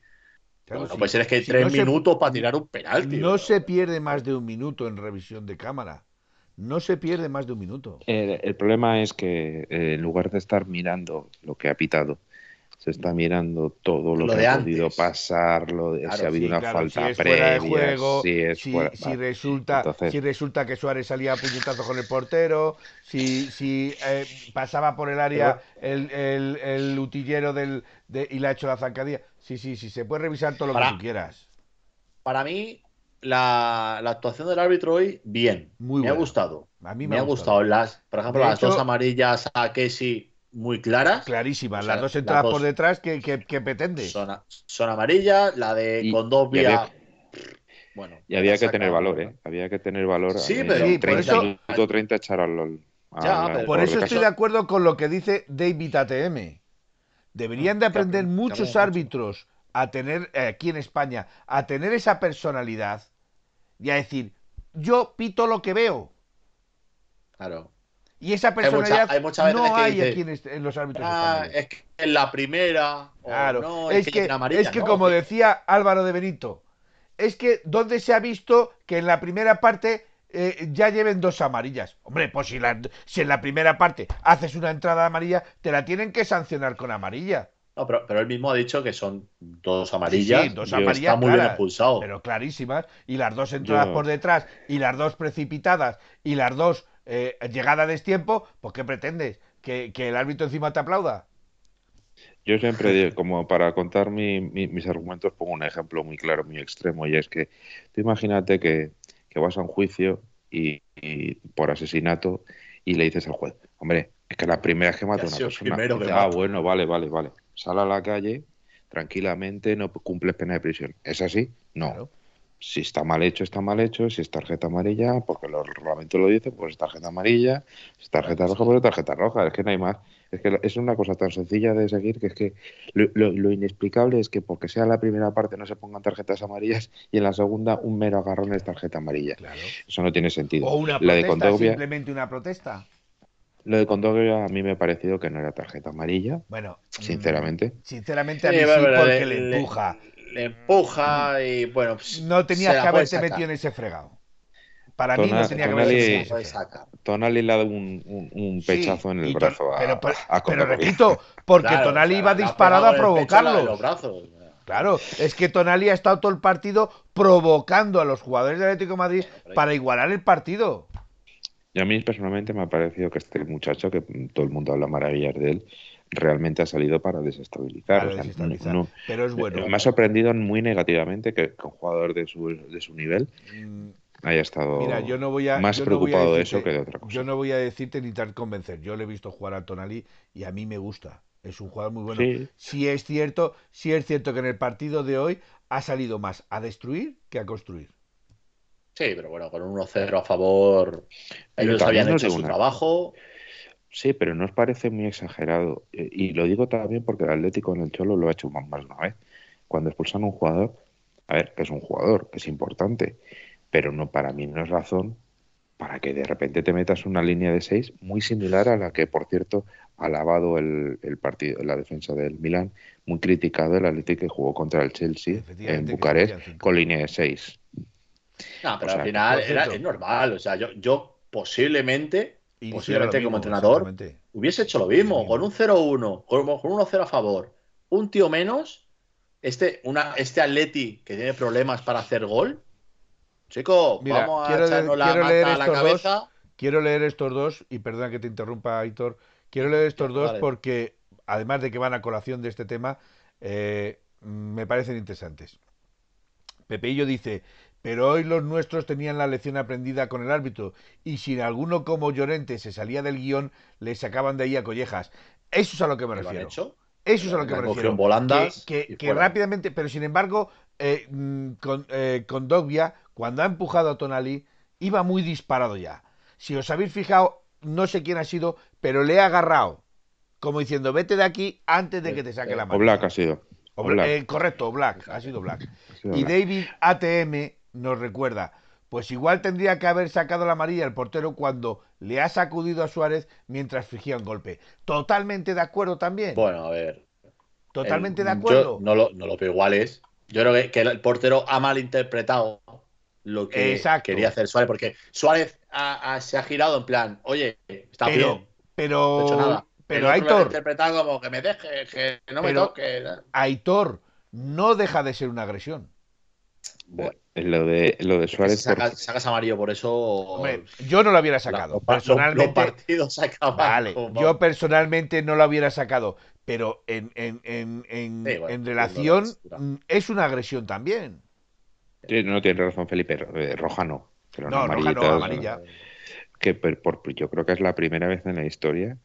Claro, no sí. puede ser es que Si tres no se- minutos para tirar un penalti. No bro. se pierde más de un minuto en revisión de cámara. No se pierde más de un minuto. El, el problema es que eh, en lugar de estar mirando lo que ha pitado, se está mirando todo lo, Lo que ha podido pasar, lo de, Claro, si ha habido Sí, una claro, falta si es previa, fuera de juego, si es si, fuera- si vale. resulta, Entonces- si resulta que Suárez salía a puñetazo con el portero, si, si eh, pasaba por el área el, el, el utillero del, de- y le ha hecho la zancadilla. Sí, sí, sí, se puede revisar todo lo Para- que tú quieras. Para mí, la, la actuación del árbitro hoy, bien. Muy me ha buena. gustado. A mí Me, ha gustado. Las, por ejemplo, De las hecho- dos amarillas a Kessi muy claras. Clarísimas, O sea, las dos entradas dos- por detrás que, que, que pretende. Son, a- son amarillas. La de Y- Condovia. y había- bueno, Y había que tener valor, ¿eh? Había que tener valor. Sí, eh, pero- Sí, por 30 eso- minuto 30 echar al LOL. a Ya, pero- Por eso estoy caso- de acuerdo con lo que dice David ATM. Deberían de Ah, que aprender muchos árbitros a tener, eh, aquí en España, a tener esa personalidad y a decir, yo pito lo que veo. Claro. Y esa personalidad hay no hay dice, aquí en, este- en los árbitros Ah, españoles. es que en la primera. o Claro, no, es, que, amarilla, es que no, como decía Álvaro de Benito, es que donde se ha visto que en la primera parte eh, ya lleven dos amarillas. Hombre, pues si, la- si en la primera parte haces una entrada amarilla, te la tienen que sancionar con amarilla. No, pero, pero él mismo ha dicho que son dos amarillas. Sí, sí, dos y amarillas Está muy bien expulsado. Pero clarísimas. Y las dos entradas Yo- por detrás, y las dos precipitadas, y las dos eh, llegada a destiempo, pues ¿qué pretendes? ¿Que, que el árbitro encima te aplauda? Yo siempre, digo, como para contar mi- mi- mis argumentos, pongo un ejemplo muy claro, muy extremo, y es que tú imagínate que, que vas a un juicio y, y por asesinato y le dices al juez, hombre, es que la primera vez que mata a una persona, dice, ah, mata". bueno, vale, vale, vale, sal a la calle tranquilamente, no cumples pena de prisión. ¿Es así? No. Claro. Si está mal hecho, está mal hecho. Si es tarjeta amarilla, porque los reglamentos lo dicen, pues es tarjeta amarilla. Si es tarjeta roja, pues es tarjeta roja. Es que no hay más. Es que es una cosa tan sencilla de seguir que es que lo, lo- lo inexplicable es que porque sea la primera parte no se pongan tarjetas amarillas y en la segunda un mero agarrón es tarjeta amarilla. Claro. Eso no tiene sentido. O una La de protesta, Condovia, simplemente una protesta. lo de Condovia a mí me ha parecido que no era tarjeta amarilla, Bueno, mm, sinceramente. Sinceramente a mí sí, porque le- le le- empuja. Le empuja y bueno. pues, No tenías que haberte metido en ese fregado. Para mí no tenía que Tonali- haberte Se metido. Tonali le ha dado un, un- un Sí, pechazo en el brazo a, pero, pero, a pero Condovia. repito, porque Claro, Tonali o sea, iba le disparado a los brazos. Claro, es que Tonali ha estado todo el partido provocando a los jugadores del Atlético de Madrid para igualar el partido. Y a mí personalmente me ha parecido que este muchacho, que todo el mundo habla maravillas de él, realmente ha salido para desestabilizar. Para O sea, desestabilizar. no- Pero es bueno. me ha sorprendido muy negativamente que, que un jugador de su, de su nivel Mm, haya estado Mira, yo no voy a. más yo no voy a preocupado de eso que de otra cosa. Yo no voy a decirte ni tan convencer. Yo le he visto jugar a Tonali y a mí me gusta. Es un jugador muy bueno. Sí. Sí es cierto, sí es cierto que en el partido de hoy ha salido más a destruir que a construir. Sí, pero bueno, con un 1-0 a favor, ellos habían hecho su trabajo. Sí, pero no os parece muy exagerado. Eh, y lo digo también porque el Atlético en el Cholo lo ha hecho más de una vez. Cuando expulsan a un jugador, a ver, que es un jugador, que es importante, pero no para mí no es razón para que de repente te metas una línea de seis muy similar a la que, por cierto, ha lavado el, el partido, la defensa del Milán, muy criticado el Atlético que jugó contra el Chelsea en Bucarest con línea de seis. No, pero al final era, es normal. O sea, yo, yo posiblemente, posiblemente como entrenador, hubiese hecho lo mismo, con un 0-1, con, con un 1-0 a favor, un tío menos, este, una, este Atleti que tiene problemas para hacer gol, Chico, vamos a echarnos la mata a la cabeza. quiero leer estos dos, y perdona que te interrumpa, Aitor. Quiero leer estos dos porque, además de que van a colación de este tema, eh, me parecen interesantes. Pepeillo dice, pero hoy los nuestros tenían la lección aprendida con el árbitro y si alguno como Llorente se salía del guion, le sacaban de ahí a collejas. Eso es a lo que me refiero. Eso es a lo que me refiero. que, que, rápidamente, pero sin embargo, eh, mm, con, eh, con Dogbia cuando ha empujado a Tonali, iba muy disparado ya. Si os habéis fijado, no sé quién ha sido, pero le ha agarrado, como diciendo, vete de aquí antes de que te saque la mano. O Black ha sido. Eh, correcto, Black, ha sido Black. y David ATM nos recuerda, pues igual tendría que haber sacado la amarilla el portero cuando le ha sacudido a Suárez mientras fingía un golpe. Totalmente de acuerdo también. Bueno, a ver. Totalmente de acuerdo. no, lo, no lo veo iguales. Yo creo que, el portero ha malinterpretado lo que quería hacer Suárez, porque Suárez se ha girado en plan, oye, está bien, pero, no hecho nada. Pero Aitor. interpretado como que me deje, que no me toque. Aitor no deja de ser una agresión. Bueno, lo de, lo de Suárez. sacas amarillo por eso. yo no lo hubiera sacado. personalmente. partidos vale, yo personalmente no lo hubiera sacado. Pero en, en, en, en relación es una agresión también no tiene razón Felipe, eh, roja no. Pero no, roja no, amarilla. Que por, yo creo que es la primera vez en la historia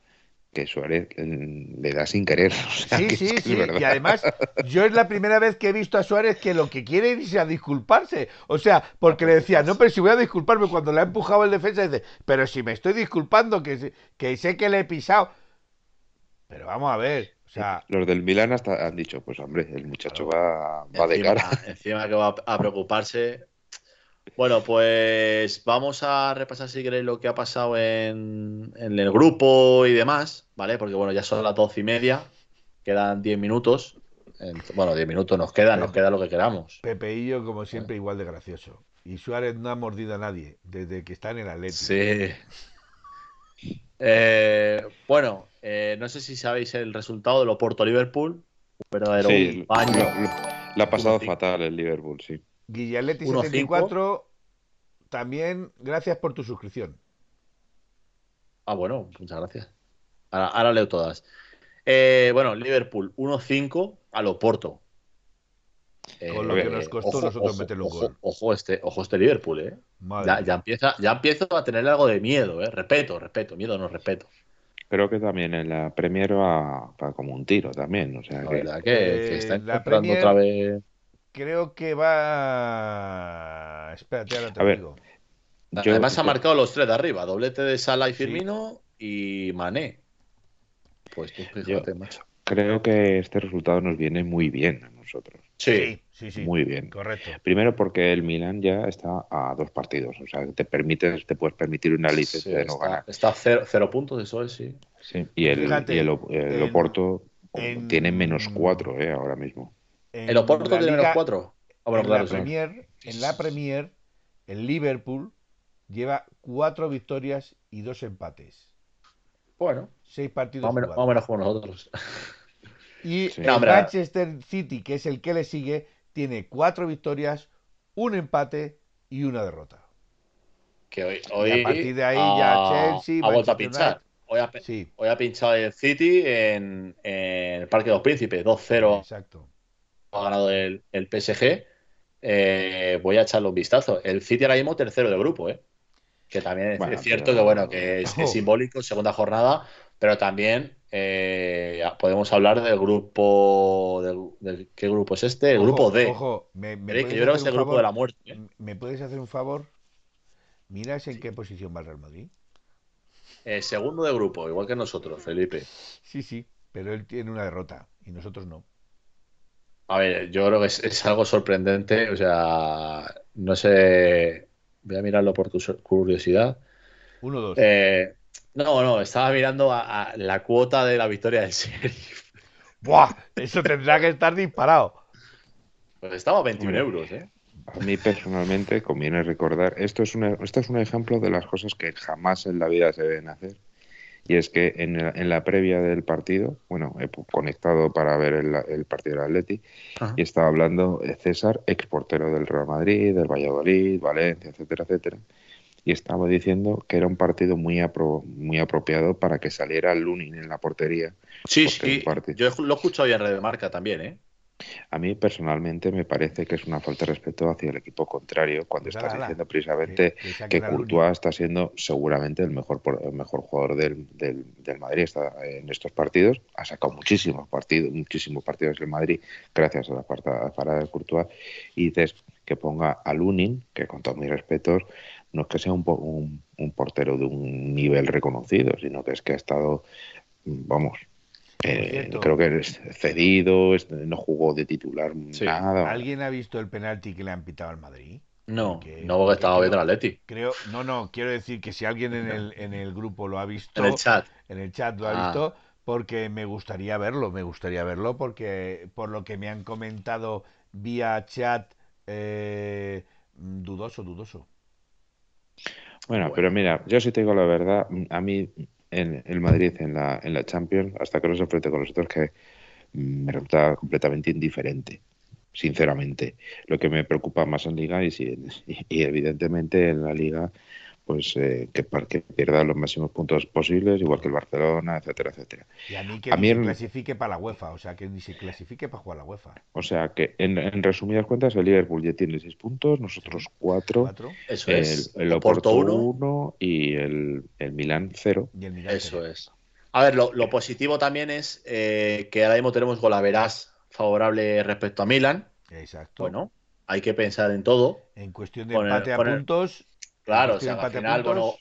que Suárez mm, le da sin querer. sí, sí, sí. Y además, yo es la primera vez que he visto a Suárez que lo que quiere es a disculparse. O sea, porque le decía, no, pero si voy a disculparme cuando le ha empujado el defensa, dice, pero si me estoy disculpando, que, que sé que le he pisado. Pero vamos a ver. O sea, los del Milan hasta han dicho, pues hombre, el muchacho va, va de cara. Encima que va a preocuparse. Bueno, pues vamos a repasar si queréis lo que ha pasado en, el grupo y demás, ¿vale? Porque bueno, ya son las doce y media, quedan diez minutos. Bueno, diez minutos nos quedan, nos queda lo que queramos. Pepe y yo, como siempre, igual de gracioso. Y Suárez no ha mordido a nadie desde que está en el Atlético. Sí. Eh, bueno, eh, no sé si sabéis el resultado del Oporto Liverpool, pero era un baño. Le ha pasado fatal el Liverpool, sí. Guillaletti 74, también gracias por tu suscripción. Ah, bueno, muchas gracias. Ahora, leo todas. Eh, bueno, Liverpool 1-5 al Oporto. Con lo que nos costó nosotros meterle un gol. Ojo este, ojo este Liverpool, ¿eh? Ya, empieza, ya empiezo a tener algo de miedo, ¿eh? Respeto, respeto, miedo no respeto. Creo que también en la Premier va, como un tiro también, o sea que, está entrando otra vez. Creo que va. Espérate, ahora te digo. Además ha marcado los tres de arriba, doblete de Sala y Firmino y Mané. Pues tú fíjate, macho. Creo que este resultado nos viene muy bien a nosotros. Sí, sí, sí. Muy bien. Correcto. Primero porque el Milan ya está a dos partidos, o sea, te permites, te puedes permitir una licencia de no ganar. Está a cero, puntos, eso es, sí. Sí, y el, y el, Oporto tiene menos cuatro, eh, ahora mismo. ¿El Oporto tiene menos cuatro? Ah, en, la Premier, en la Premier, el Liverpool lleva cuatro victorias y dos empates. Bueno. Seis partidos. Más o menos como nosotros. Y el Manchester City, que es el que le sigue, tiene cuatro victorias, un empate y una derrota. Que hoy, hoy a partir de ahí ya Chelsea ha vuelto a pinchar. Hoy ha, hoy ha, pinchado el City en, el Parque de los Príncipes, 2-0. Exacto. Ha ganado el, el PSG. Eh, voy a echarle un vistazo. El City ahora mismo tercero de grupo, ¿eh? que también es, cierto que bueno que es, simbólico segunda jornada Pero también eh, podemos hablar del grupo. Del, ¿Qué grupo es este? El grupo D. Ojo, me, que yo creo que es el grupo de la muerte. ¿eh? ¿Me puedes hacer un favor? ¿Miras en qué posición va el Real Madrid? Eh, segundo de grupo, igual que nosotros, Felipe. Sí, sí, pero él tiene una derrota y nosotros no. A ver, yo creo que es, algo sorprendente. O sea, no sé. Voy a mirarlo por tu curiosidad. Uno, dos. Eh, no, no, estaba mirando a, la cuota de la victoria del Sheriff. ¡Buah! Eso tendrá que estar disparado. Pues estaba a 21 euros, ¿eh? A mí personalmente conviene recordar, esto es, esto es un ejemplo de las cosas que jamás en la vida se deben hacer. Y es que en, la previa del partido, bueno, he conectado para ver el, partido del Atleti y estaba hablando César, exportero del Real Madrid, del Valladolid, Valencia, etcétera, etcétera y estaba diciendo que era un partido muy, muy apropiado para que saliera Lunin en la portería. Sí, sí, yo lo he escuchado ya en Red Marca también, ¿eh? A mí personalmente me parece que es una falta de respeto hacia el equipo contrario cuando estás diciendo precisamente que, Courtois está siendo seguramente el mejor el mejor jugador del, del, Madrid. Está en estos partidos. Ha sacado muchísimos partidos, muchísimos partidos del Madrid gracias a la parada de Courtois. Y dices que ponga a Lunin, que con todos mis respetos no es que sea un, un, portero de un nivel reconocido, sino que es que ha estado, vamos, eh, creo que es cedido, no jugó de titular nada. ¿Alguien ha visto el penalti que le han pitado al Madrid? No, no porque estaba viendo el Atleti. Creo, no, no, quiero decir que si alguien en el, en el grupo lo ha visto, en el chat, en el chat lo ha ah. visto, porque me gustaría verlo, me gustaría verlo porque por lo que me han comentado vía chat, eh, dudoso, dudoso. Bueno, pero mira, yo sí te digo la verdad, a mí en el Madrid en la, en la Champions, hasta que no se enfrente con nosotros, que me resulta completamente indiferente, sinceramente. Lo que me preocupa más en Liga y, y evidentemente en la Liga pues eh, que, que, pierda los máximos puntos posibles, igual que el Barcelona, etcétera, etcétera. Y a mí que ni se clasifique para la UEFA, o sea, que ni se clasifique para jugar la UEFA. O sea, que en, resumidas cuentas, el Liverpool ya tiene seis puntos, nosotros cuatro, Eso el, es. el Oporto uno y el, el Milán cero. Eso es. A ver, lo, positivo también es eh, que ahora mismo tenemos golaveras favorable respecto a Milán. Exacto. Bueno, hay que pensar en todo. En cuestión de empate a puntos, Claro, o sea, al final, bueno,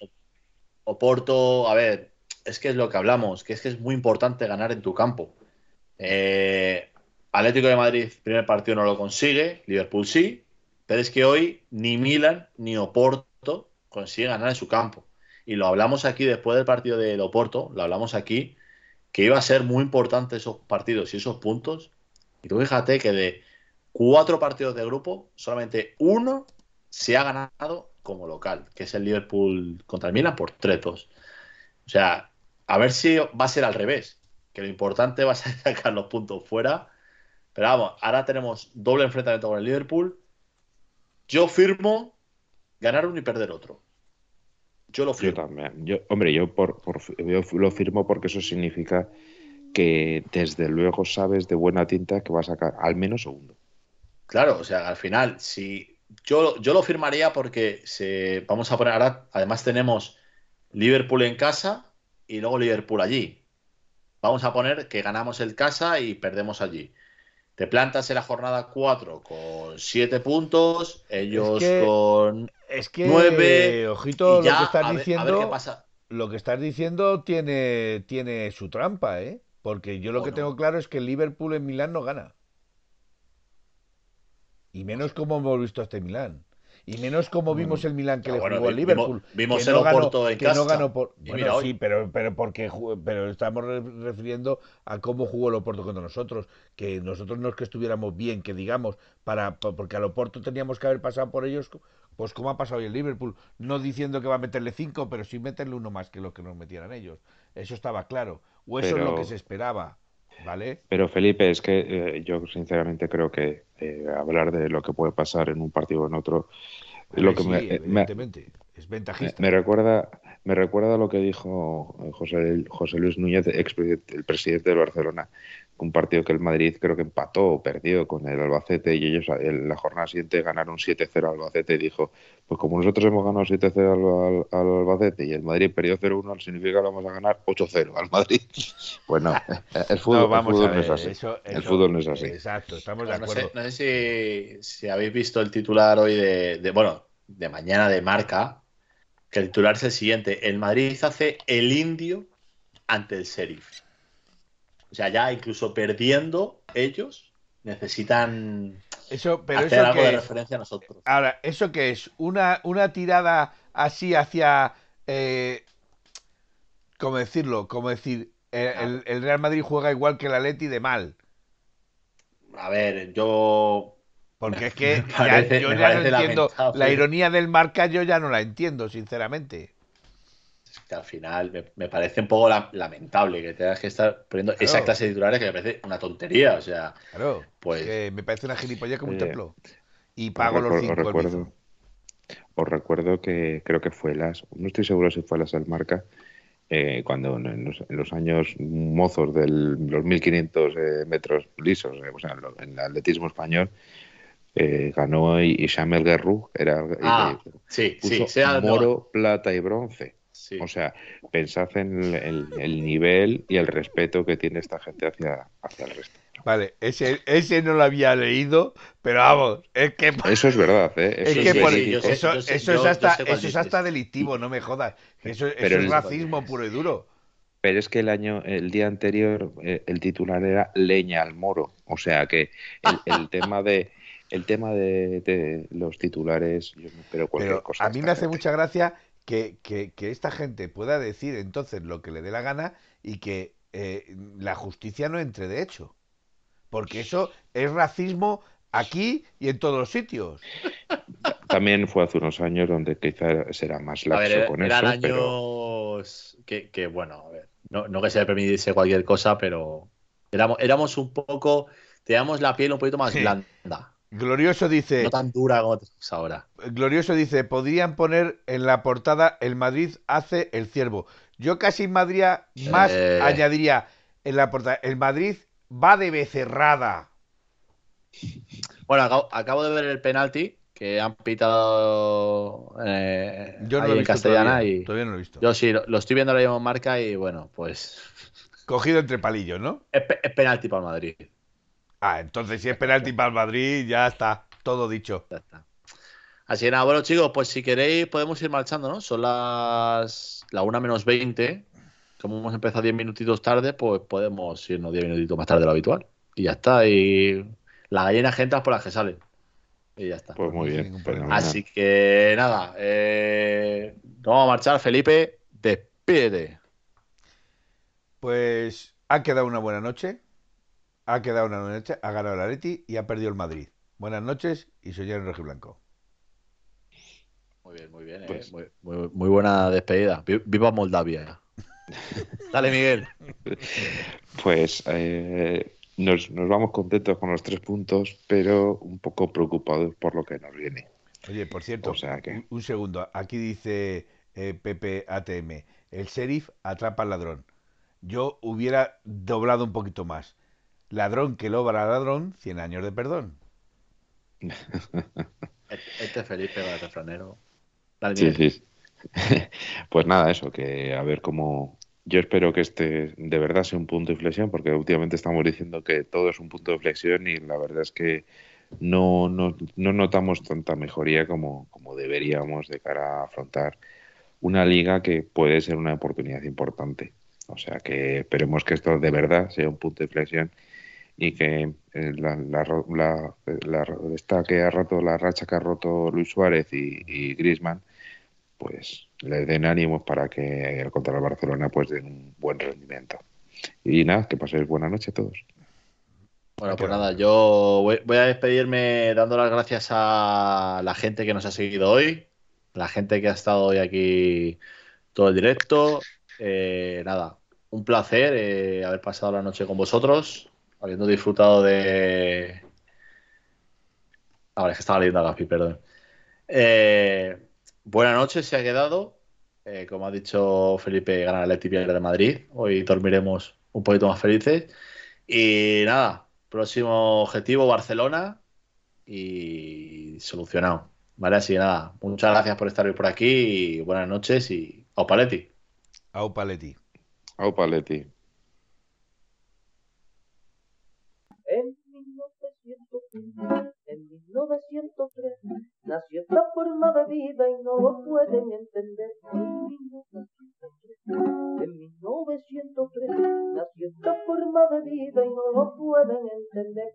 Oporto, a ver, es que es lo que hablamos, que es que es muy importante ganar en tu campo. Eh, Atlético de Madrid, primer partido no lo consigue, Liverpool sí, pero es que hoy ni Milan ni Oporto consiguen ganar en su campo. Y lo hablamos aquí después del partido de Oporto, lo hablamos aquí, que iba a ser muy importante esos partidos y esos puntos. Y tú fíjate que de cuatro partidos de grupo, solamente uno se ha ganado como local, que es el Liverpool contra el Milan por 3-2. O sea, a ver si va a ser al revés, que lo importante va a ser sacar los puntos fuera. Pero vamos, ahora tenemos doble enfrentamiento con el Liverpool. Yo firmo ganar uno y perder otro. Yo lo firmo. Yo también. Yo, hombre, yo, por, yo lo firmo porque eso significa que desde luego sabes de buena tinta que va a sacar al menos segundo. Claro, o sea, al final, si yo, yo lo firmaría porque se, vamos a poner ahora, además tenemos Liverpool en casa y luego Liverpool allí. Vamos a poner que ganamos el casa y perdemos allí. Te plantas en la jornada 4 con 7 puntos, ellos con es que, 9. Ojito, lo que estás diciendo. Lo que estás diciendo tiene, tiene su trampa, ¿eh? Porque yo lo que tengo claro es que Liverpool en Milán no gana. Y menos como hemos visto este Milán. Y menos como vimos el Milán que le jugó al Liverpool. Vimos, el Oporto en casa. No ganó por, bueno, sí, pero, pero porque pero estamos refiriendo a cómo jugó el Oporto contra nosotros. Que nosotros no es que estuviéramos bien, que digamos, para porque al Oporto teníamos que haber pasado por ellos, pues como ha pasado hoy el Liverpool. No diciendo que va a meterle cinco, pero sí meterle uno más que lo que nos metieran ellos. Eso estaba claro. O eso es lo que se esperaba. ¿Vale? Pero Felipe, es que eh, yo sinceramente creo que eh, hablar de lo que puede pasar en un partido o en otro, lo que me, evidentemente, es ventajista. Me, recuerda, me recuerda lo que dijo José, José Luis Núñez, ex, el presidente del Barcelona, un partido que el Madrid creo que empató o perdió con el Albacete y ellos en la jornada siguiente ganaron 7-0 al Albacete y dijo, pues como nosotros hemos ganado 7-0 al, Albacete y el Madrid perdió 0-1, significa que vamos a ganar 8-0 al Madrid. Pues no, el fútbol, no, es así. el fútbol no es así. Exacto, estamos de acuerdo. No sé, si, habéis visto el titular hoy de, bueno, de mañana de marca, que el titular es el siguiente, el Madrid hace el indio ante el Sheriff. O sea, ya incluso perdiendo ellos, necesitan eso, pero hacer algo de referencia a nosotros. Ahora, ¿eso qué es? ¿Una, una tirada así hacia... Eh, ¿Cómo decirlo? Como decir, el, el, Real Madrid juega igual que el Atleti de mal. A ver, yo... Porque es que yo ya no entiendo. La ironía del marca yo ya no la entiendo, sinceramente que al final me, parece un poco lamentable que tengas que estar poniendo esa clase de titulares que me parece una tontería. O sea, claro, pues me parece una gilipollas como un templo. Y pago los cinco. Os recuerdo, os recuerdo que creo que fue las, no estoy seguro si fue las del marca, eh, cuando en los, años mozos de los 1500 eh, metros lisos, eh, o sea, en el atletismo español, ganó Ishamel Guerrero, era ah, sí, sí, oro, plata y bronce. O sea, pensad en el, nivel y el respeto que tiene esta gente hacia, hacia el resto. Vale, ese, ese no lo había leído, pero vamos, es que... Eso es verdad, ¿eh? Eso es, hasta, eso es hasta delictivo, no me jodas. Eso, es racismo puro y duro. Pero es que el año, el día anterior, eh, el titular era leña al moro. O sea que el, tema de el tema de, los titulares, yo me cualquier cosa. A mí me hace mucha gracia que, que, esta gente pueda decir entonces lo que le dé la gana y que eh, la justicia no entre de hecho. Porque eso es racismo aquí y en todos los sitios. También fue hace unos años donde quizá será más laxo con eran años que, bueno, a ver, no, no que se le permitiese cualquier cosa, pero éramos, éramos un poco, teníamos la piel un poquito más blanda. Glorioso dice. No tan dura como ahora. Glorioso dice: podrían poner en la portada El Madrid hace el ciervo. Yo casi Madrid más eh. añadiría en la portada: El Madrid va de becerrada. Bueno, acabo, de ver el penalti que han pitado eh, yo no lo he en castellana y todavía no lo he visto. Yo sí, lo, estoy viendo ahora mismo en marca y bueno, pues. Cogido entre palillos, ¿no? Es, es penalti para el Madrid. Ah, entonces si es penalti para el Madrid, ya está, todo dicho. Ya está. Así que nada, bueno chicos, pues si queréis podemos ir marchando, ¿no? Son las la 1 menos 20. Como hemos empezado 10 minutitos tarde, pues podemos irnos 10 minutitos más tarde de lo habitual. Y ya está. Y la gallina gente por las que salen. Y ya está. Pues muy bien. Así que nada, eh, vamos a marchar. Felipe, despídete. Pues ha quedado una buena noche ha quedado una noche, ha ganado el Atleti y ha perdido el Madrid. Buenas noches y soy Rojo Rojiblanco. Muy bien, muy bien. Eh. Pues muy, buena despedida. Viva Moldavia. Dale, Miguel. Pues eh, nos, vamos contentos con los tres puntos, pero un poco preocupados por lo que nos viene. Oye, por cierto, un, segundo. Aquí dice eh, Pepe ATM, el sheriff atrapa al ladrón. Yo hubiera doblado un poquito más. Ladrón que logra ladrón, 100 años de perdón. Este Felipe va refranero. Sí, sí. Pues nada, eso, que a ver cómo. Yo espero que este de verdad sea un punto de inflexión, porque últimamente estamos diciendo que todo es un punto de inflexión y la verdad es que no, no, no notamos tanta mejoría como, como deberíamos de cara a afrontar una liga que puede ser una oportunidad importante. O sea que esperemos que esto de verdad sea un punto de inflexión y que eh, la, la, esta que ha roto la racha que ha roto Luis Suárez y, y Griezmann pues le den ánimos para que contra el Barcelona pues den un buen rendimiento. Y nada que paséis buena noche a todos. Bueno pues nada yo voy, a despedirme dando las gracias a la gente que nos ha seguido hoy la gente que ha estado hoy aquí todo el directo. Eh, nada un placer eh, haber pasado la noche con vosotros habiendo disfrutado de. Ahora es que estaba leyendo a Gaspi, perdón. Eh, buena noche se ha quedado. Eh, como ha dicho Felipe, gana el Atleti de Madrid. Hoy dormiremos un poquito más felices. Y nada, próximo objetivo Barcelona y solucionado. Vale, así nada. Muchas gracias por estar hoy por aquí y buenas noches y au paletti. Au paletti. Au paletti. 1903 nació esta forma de vida y no lo pueden entender. En 1903 nació esta forma de vida y no lo pueden entender.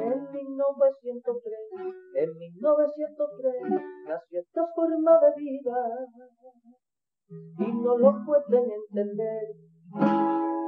En 1903, en 1903 nació esta forma de vida y no lo pueden entender. Thank you.